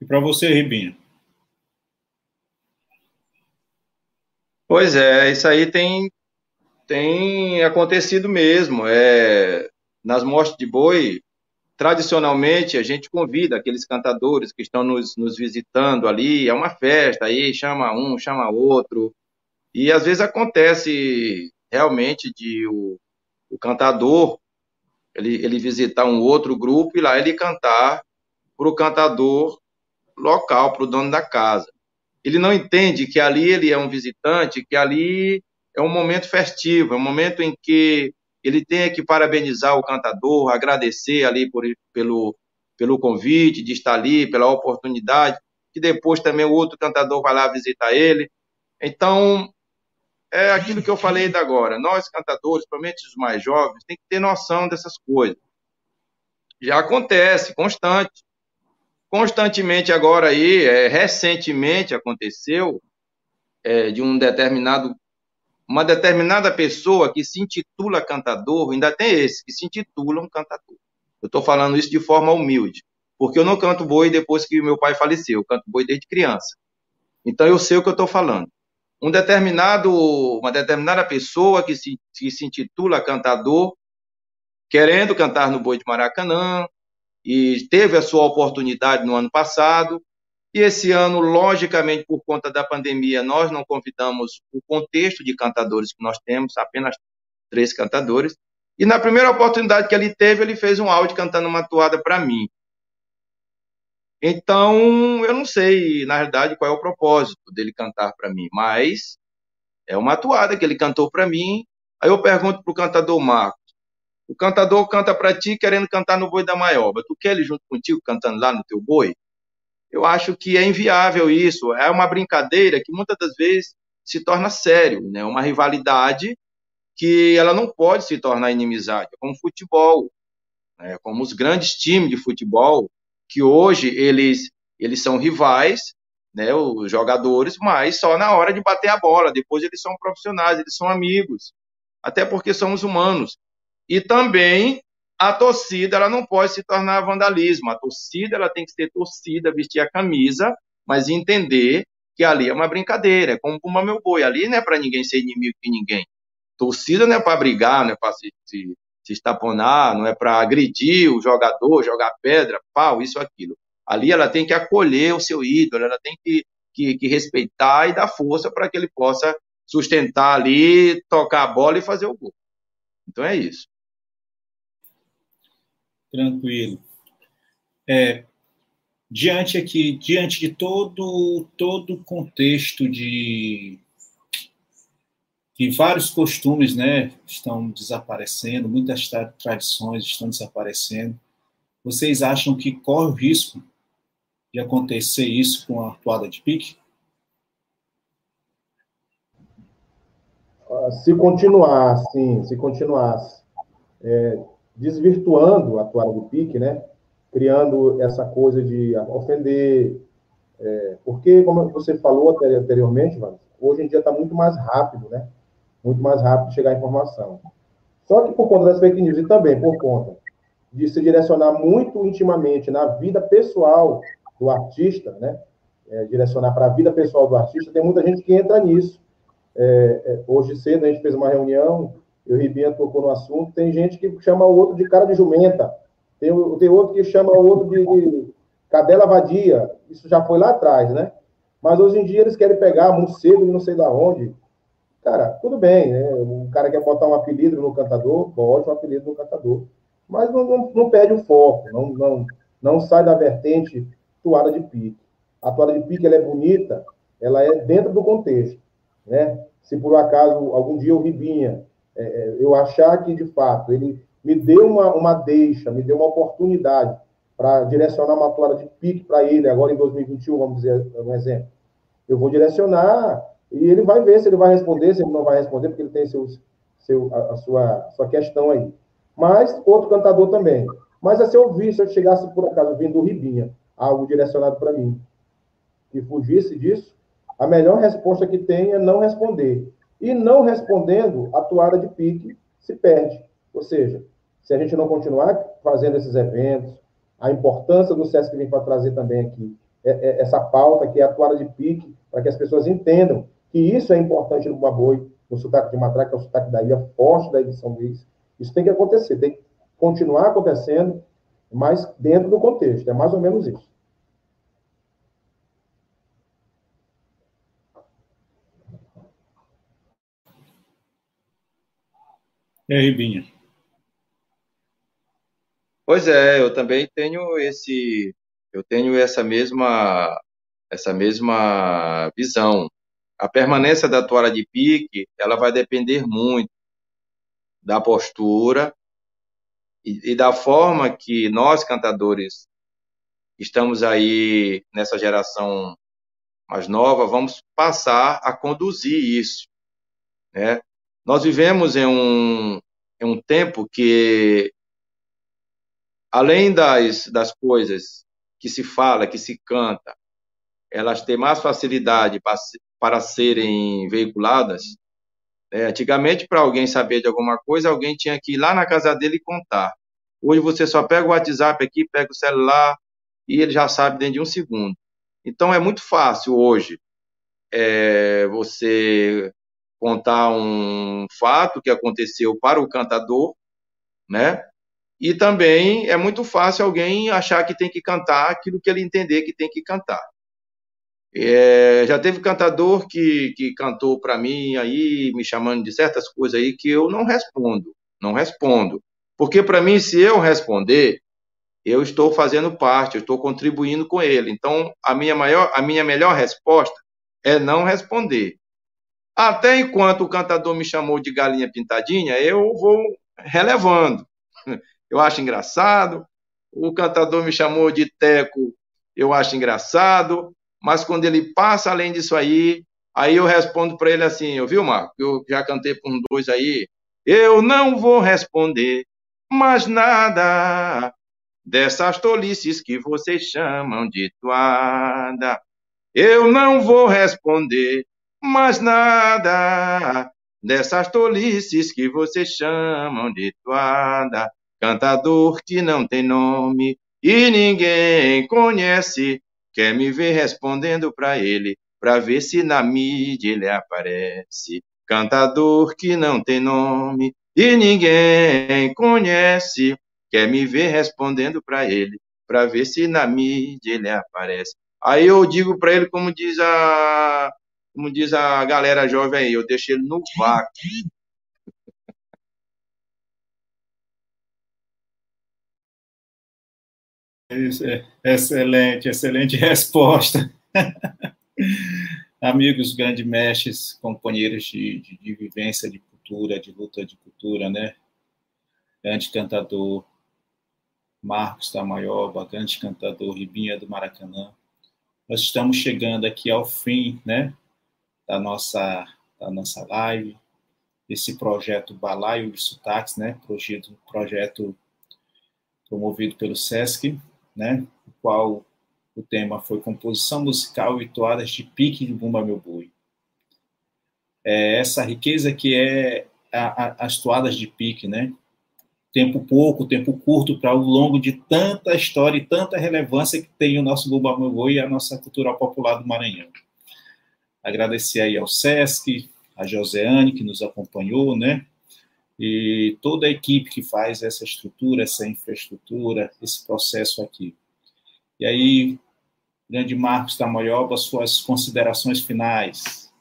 E para você, Ribinho? Pois é, isso aí tem, tem acontecido mesmo. É, nas mortes de boi, tradicionalmente a gente convida aqueles cantadores que estão nos, nos visitando ali, é uma festa, aí chama um, chama outro, e às vezes acontece realmente de o, o cantador ele, ele visitar um outro grupo e lá ele cantar para o cantador local, para o dono da casa. Ele não entende que ali ele é um visitante, que ali é um momento festivo, é um momento em que ele tem que parabenizar o cantador, agradecer ali por, pelo, pelo convite de estar ali, pela oportunidade, que depois também o outro cantador vai lá visitar ele. Então, é aquilo que eu falei da agora. Nós, cantadores, principalmente os mais jovens, tem que ter noção dessas coisas. Já acontece, constante. Constantemente agora aí, é, recentemente aconteceu é, de um determinado uma determinada pessoa que se intitula cantador, ainda tem esse, que se intitula um cantador. Eu estou falando isso de forma humilde, porque eu não canto boi depois que meu pai faleceu, eu canto boi desde criança. Então eu sei o que eu estou falando. Um determinado, uma determinada pessoa que se, que se intitula cantador, querendo cantar no boi de Maracanã, e teve a sua oportunidade no ano passado, e esse ano, logicamente, por conta da pandemia, nós não convidamos o contexto de cantadores que nós temos, apenas três cantadores. E na primeira oportunidade que ele teve, ele fez um áudio cantando uma toada para mim. Então, eu não sei, na realidade, qual é o propósito dele cantar para mim, mas é uma toada que ele cantou para mim. Aí eu pergunto para o cantador Marcos: o cantador canta para ti querendo cantar no boi da maioba. Tu quer ele junto contigo cantando lá no teu boi? Eu acho que é inviável isso. É uma brincadeira que muitas das vezes se torna sério, né? Uma rivalidade que ela não pode se tornar inimizade, como futebol, né? como os grandes times de futebol que hoje eles eles são rivais, né? Os jogadores, mas só na hora de bater a bola. Depois eles são profissionais, eles são amigos, até porque somos humanos. E também a torcida ela não pode se tornar vandalismo. A torcida ela tem que ser torcida, vestir a camisa, mas entender que ali é uma brincadeira, é como uma meu boi. Ali não é para ninguém ser inimigo de ninguém. Torcida não é para brigar, não é para se, se, se estaponar, não é para agredir o jogador, jogar pedra, pau, isso, aquilo. Ali ela tem que acolher o seu ídolo, ela tem que, que, que respeitar e dar força para que ele possa sustentar ali, tocar a bola e fazer o gol. Então é isso. Tranquilo. É, diante aqui, diante de todo todo o contexto de que vários costumes, né, estão desaparecendo, muitas tradições estão desaparecendo. Vocês acham que corre o risco de acontecer isso com a atuada de pique? Ah, se continuar, sim, se continuar é, desvirtuando a toalha do pique, né? Criando essa coisa de ofender. É, porque, como você falou anteriormente, mano, hoje em dia está muito mais rápido, né? Muito mais rápido chegar a informação. Só que por conta das fake news e também por conta de se direcionar muito intimamente na vida pessoal do artista, né? É, direcionar para a vida pessoal do artista, tem muita gente que entra nisso. É, é hoje cedo a gente fez uma reunião e o Ribinha tocou no assunto, tem gente que chama o outro de cara de jumenta, tem, tem outro que chama o outro de, de cadela vadia, isso já foi lá atrás, né? Mas hoje em dia eles querem pegar morcego e não sei da onde. Cara, tudo bem, né? O cara quer botar um apelido no cantador, bote um apelido no cantador. Mas não, não, não perde o foco, não, não, não sai da vertente toada de pique. A toada de pique ela é bonita, ela é dentro do contexto, né? Se por acaso algum dia o Ribinha é, é, eu achar que, de fato, ele me deu uma, uma deixa, me deu uma oportunidade para direcionar uma toalha de pique para ele, agora em 2021, vamos dizer um exemplo. Eu vou direcionar e ele vai ver se ele vai responder, se ele não vai responder, porque ele tem seus, seu, a, a sua, sua questão aí. mas outro cantador também. Mas se eu vi, se eu chegasse por acaso vindo do Ribinha, algo direcionado para mim, que fugisse disso, a melhor resposta que tem é não responder. E não respondendo, a toada de pique se perde. Ou seja, se a gente não continuar fazendo esses eventos, a importância do SESC vem para trazer também aqui é, é, essa pauta, que é a toada de pique, para que as pessoas entendam que isso é importante no Baboi, no sotaque de Matraca, é o sotaque da ilha forte da edição Luís. Isso tem que acontecer, tem que continuar acontecendo, mas dentro do contexto. É mais ou menos isso. E aí, Binha? Pois é, eu também tenho esse, eu tenho essa mesma, essa mesma visão. A permanência da toalha de pique, ela vai depender muito da postura e, e da forma que nós cantadores estamos aí nessa geração mais nova, vamos passar a conduzir isso, né? Nós vivemos em um, em um tempo que, além das, das coisas que se fala, que se canta, elas têm mais facilidade para, para serem veiculadas. É, antigamente, para alguém saber de alguma coisa, alguém tinha que ir lá na casa dele e contar. Hoje você só pega o WhatsApp aqui, pega o celular e ele já sabe dentro de um segundo. Então é muito fácil hoje é, você contar um fato que aconteceu para o cantador, né? E também é muito fácil alguém achar que tem que cantar aquilo que ele entender que tem que cantar. É, já teve cantador que, que cantou para mim aí, me chamando de certas coisas aí que eu não respondo, não respondo. Porque para mim, se eu responder, eu estou fazendo parte, eu estou contribuindo com ele. Então, a minha, maior, a minha melhor resposta é não responder. Até enquanto o cantador me chamou de galinha pintadinha, eu vou relevando. Eu acho engraçado. O cantador me chamou de teco, eu acho engraçado. Mas quando ele passa além disso aí, aí eu respondo para ele assim: viu, Marco? Eu já cantei por um dois aí. Eu não vou responder mais nada dessas tolices que vocês chamam de toada. Eu não vou responder mas nada dessas tolices que vocês chamam de toada. Cantador que não tem nome e ninguém conhece, quer me ver respondendo para ele, para ver se na mídia ele aparece. Cantador que não tem nome e ninguém conhece, quer me ver respondendo para ele, para ver se na mídia ele aparece. Aí eu digo para ele, como diz a, como diz a galera jovem aí, eu deixo ele no vácuo. Excelente, excelente resposta. Amigos, grandes mestres, companheiros de, de, de, vivência, de cultura, de luta de cultura, né? Grande cantador Marcos Tamaioba, grande cantador Ribinha do Maracanã. Nós estamos chegando aqui ao fim, né? Da nossa, da nossa live, esse projeto Balaio de Sotaques, né? Projeto, projeto promovido pelo SESC, né? O qual o tema foi composição musical e toadas de pique de Bumba Meu Boi. É essa riqueza que é a, a, as toadas de pique, né? Tempo pouco, tempo curto para o longo de tanta história e tanta relevância que tem o nosso Bumba Meu Boi e a nossa cultura popular do Maranhão. Agradecer aí ao SESC, a Joseane, que nos acompanhou, né? E toda a equipe que faz essa estrutura, essa infraestrutura, esse processo aqui. E aí, grande Marcos Tamoioba, suas considerações finais.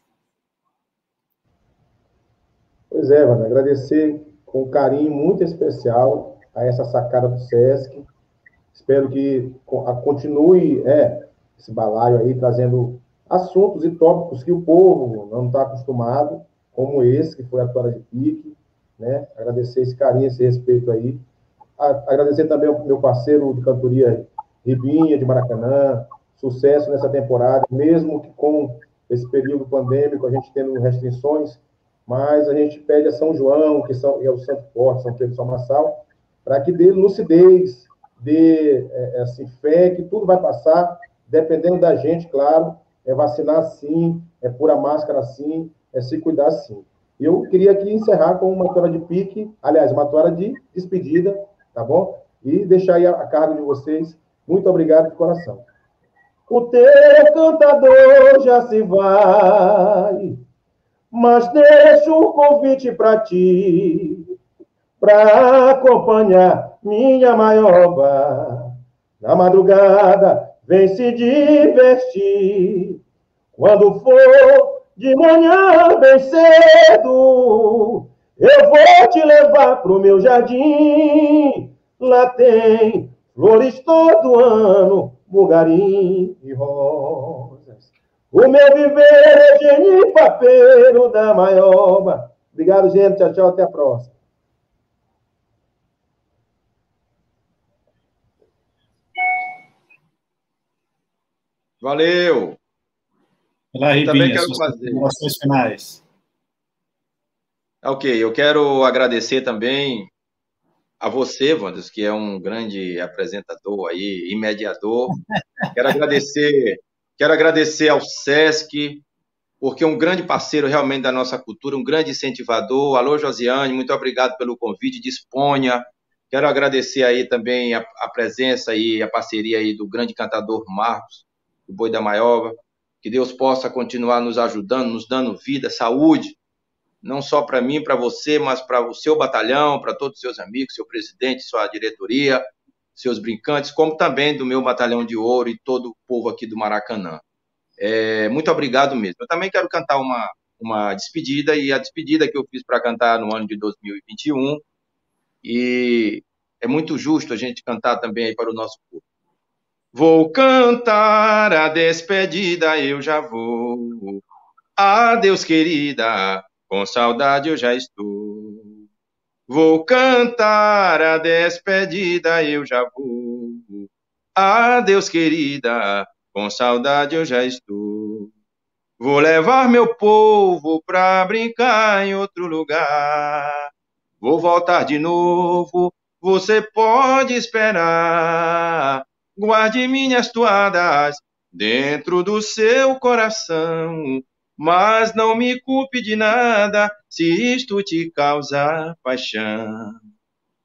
Pois é, mano, agradecer com carinho muito especial a essa sacada do SESC. Espero que continue é, esse balaio aí, trazendo assuntos e tópicos que o povo não está acostumado, como esse, que foi a Tora de Pique, né? Agradecer esse carinho, esse respeito aí. Agradecer também ao meu parceiro de cantoria, Ribinha, de Maracanã, sucesso nessa temporada, mesmo que com esse período pandêmico, a gente tendo restrições, mas a gente pede a São João, que, são, que é o Santo Forte, São Pedro São Marçal, para que dê lucidez, dê é, assim, fé, que tudo vai passar, dependendo da gente, claro, é vacinar sim, é pôr a máscara sim, é se cuidar sim. Eu queria aqui encerrar com uma toalha de pique, aliás, uma toalha de despedida, tá bom? E deixar aí a, a cargo de vocês. Muito obrigado de coração. O teu cantador já se vai, mas deixo um convite para ti, para acompanhar minha maioba. Na madrugada, vem se divertir. Quando for de manhã bem cedo, eu vou te levar pro meu jardim. Lá tem flores todo ano, bugarim e rosas. O meu viver é genipapeiro da maioba. Obrigado, gente. Tchau, tchau. Até a próxima. Valeu! Olá, Ribinha, também quero fazer. Finais. Ok, eu quero agradecer também a você, Wanderson, que é um grande apresentador aí, e mediador. Quero agradecer, quero agradecer ao SESC, porque é um grande parceiro realmente da nossa cultura, um grande incentivador. Alô, Josiane, muito obrigado pelo convite, disponha. Quero agradecer aí também a, a presença e a parceria aí do grande cantador Marcos, do Boi da Maioba. Que Deus possa continuar nos ajudando, nos dando vida, saúde, não só para mim, para você, mas para o seu batalhão, para todos os seus amigos, seu presidente, sua diretoria, seus brincantes, como também do meu batalhão de ouro e todo o povo aqui do Maracanã. É, muito obrigado mesmo. Eu também quero cantar uma, uma despedida, e a despedida que eu fiz para cantar no ano de 2021, e é muito justo a gente cantar também para o nosso povo. Vou cantar a despedida, eu já vou. Adeus, querida, com saudade eu já estou. Vou cantar a despedida, eu já vou. Adeus, querida, com saudade eu já estou. Vou levar meu povo pra brincar em outro lugar. Vou voltar de novo, você pode esperar. Guarde minhas toadas dentro do seu coração. Mas não me culpe de nada se isto te causa paixão.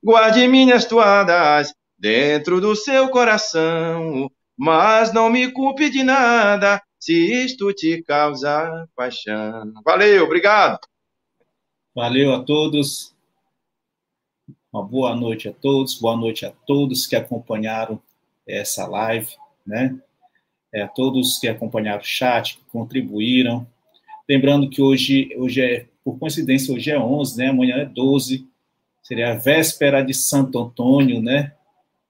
Guarde minhas toadas dentro do seu coração, mas não me culpe de nada se isto te causa paixão. Valeu, obrigado. Valeu a todos. Uma boa noite a todos, boa noite a todos que acompanharam essa live, né? É, a todos que acompanharam o chat, que contribuíram, Lembrando que hoje, hoje é, por coincidência, hoje é 11, né? Amanhã é 12. Seria a véspera de Santo Antônio, né?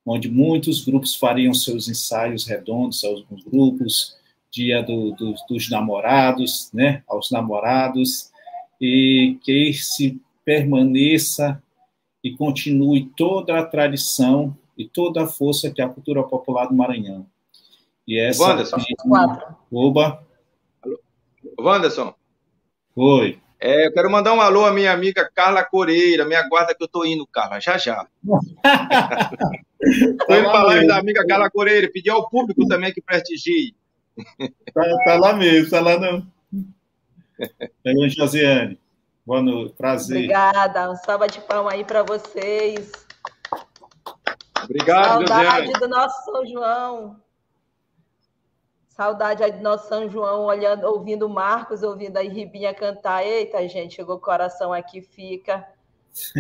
Onde muitos grupos fariam seus ensaios redondos, alguns grupos, dia do, do, dos namorados, né? Aos namorados. E que se permaneça e continue toda a tradição e toda a força que é a cultura popular do Maranhão. E essa. Wanderson. Oba. Wanderson. Oi. É, eu quero mandar um alô à minha amiga Carla Coreira. Me aguarda que eu tô indo, Carla, já já. Estou indo para live da amiga Carla Coreira. Pedir ao público também que prestigie. Tá, tá lá mesmo, tá lá não. Oi, Josiane. Boa noite, prazer. Obrigada, um salva de palmas aí para vocês. Obrigado, Saudade Josiane. do nosso São João. Saudade aí do nosso São João, olhando, ouvindo o Marcos, ouvindo a Ribinha cantar. Eita, gente, chegou o coração aqui, fica.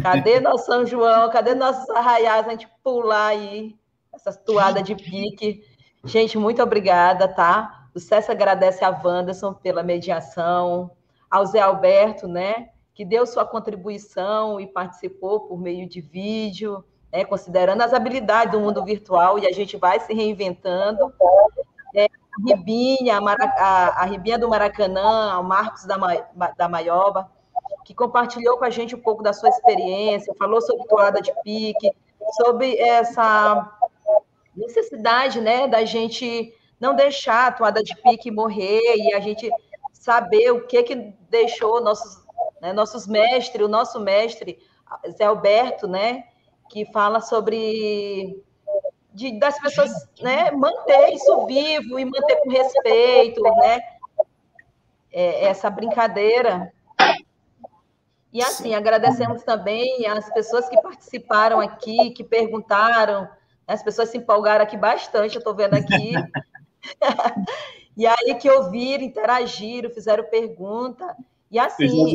Cadê nosso São João? Cadê nossos arraiais? A gente pular aí, essas toadas de pique. Gente, muito obrigada, tá? O César agradece a Wanderson pela mediação, ao Zé Alberto, né? Que deu sua contribuição e participou por meio de vídeo, né? Considerando as habilidades do mundo virtual, e a gente vai se reinventando. É, Ribinha, a, a, a, Ribinha do Maracanã, o Marcos da, da Maioba, que compartilhou com a gente um pouco da sua experiência, falou sobre toada de pique, sobre essa necessidade né, da gente não deixar a toada de pique morrer e a gente saber o que, que deixou nossos, né? Nossos mestres, o nosso mestre, Zé Alberto, né? Que fala sobre de, das pessoas né, manter isso vivo e manter com respeito, né? É, essa brincadeira. E assim, agradecemos também as pessoas que participaram aqui, que perguntaram, as pessoas se empolgaram aqui bastante, eu estou vendo aqui. e aí que ouviram, interagiram, fizeram pergunta. E assim.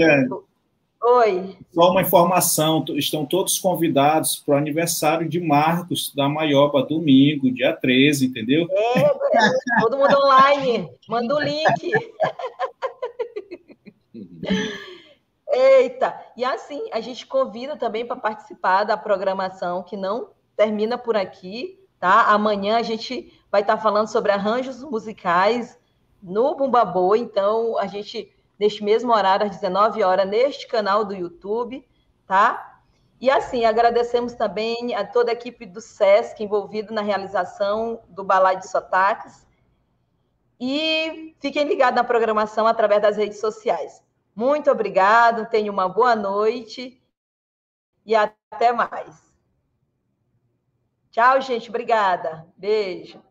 Oi. Só uma informação: estão todos convidados para o aniversário de Marcos da Maioba, domingo, dia 13, entendeu? É, todo mundo online. Manda o link. Eita! E assim, a gente convida também para participar da programação que não termina por aqui, tá? Amanhã a gente vai estar tá falando sobre arranjos musicais no Bumba Boa, então a gente neste mesmo horário às 19 horas neste canal do YouTube, tá? E assim, agradecemos também a toda a equipe do SESC envolvida na realização do Balai de Sotaques. E fiquem ligados na programação através das redes sociais. Muito obrigado, tenham uma boa noite e até mais. Tchau, gente. Obrigada. Beijo.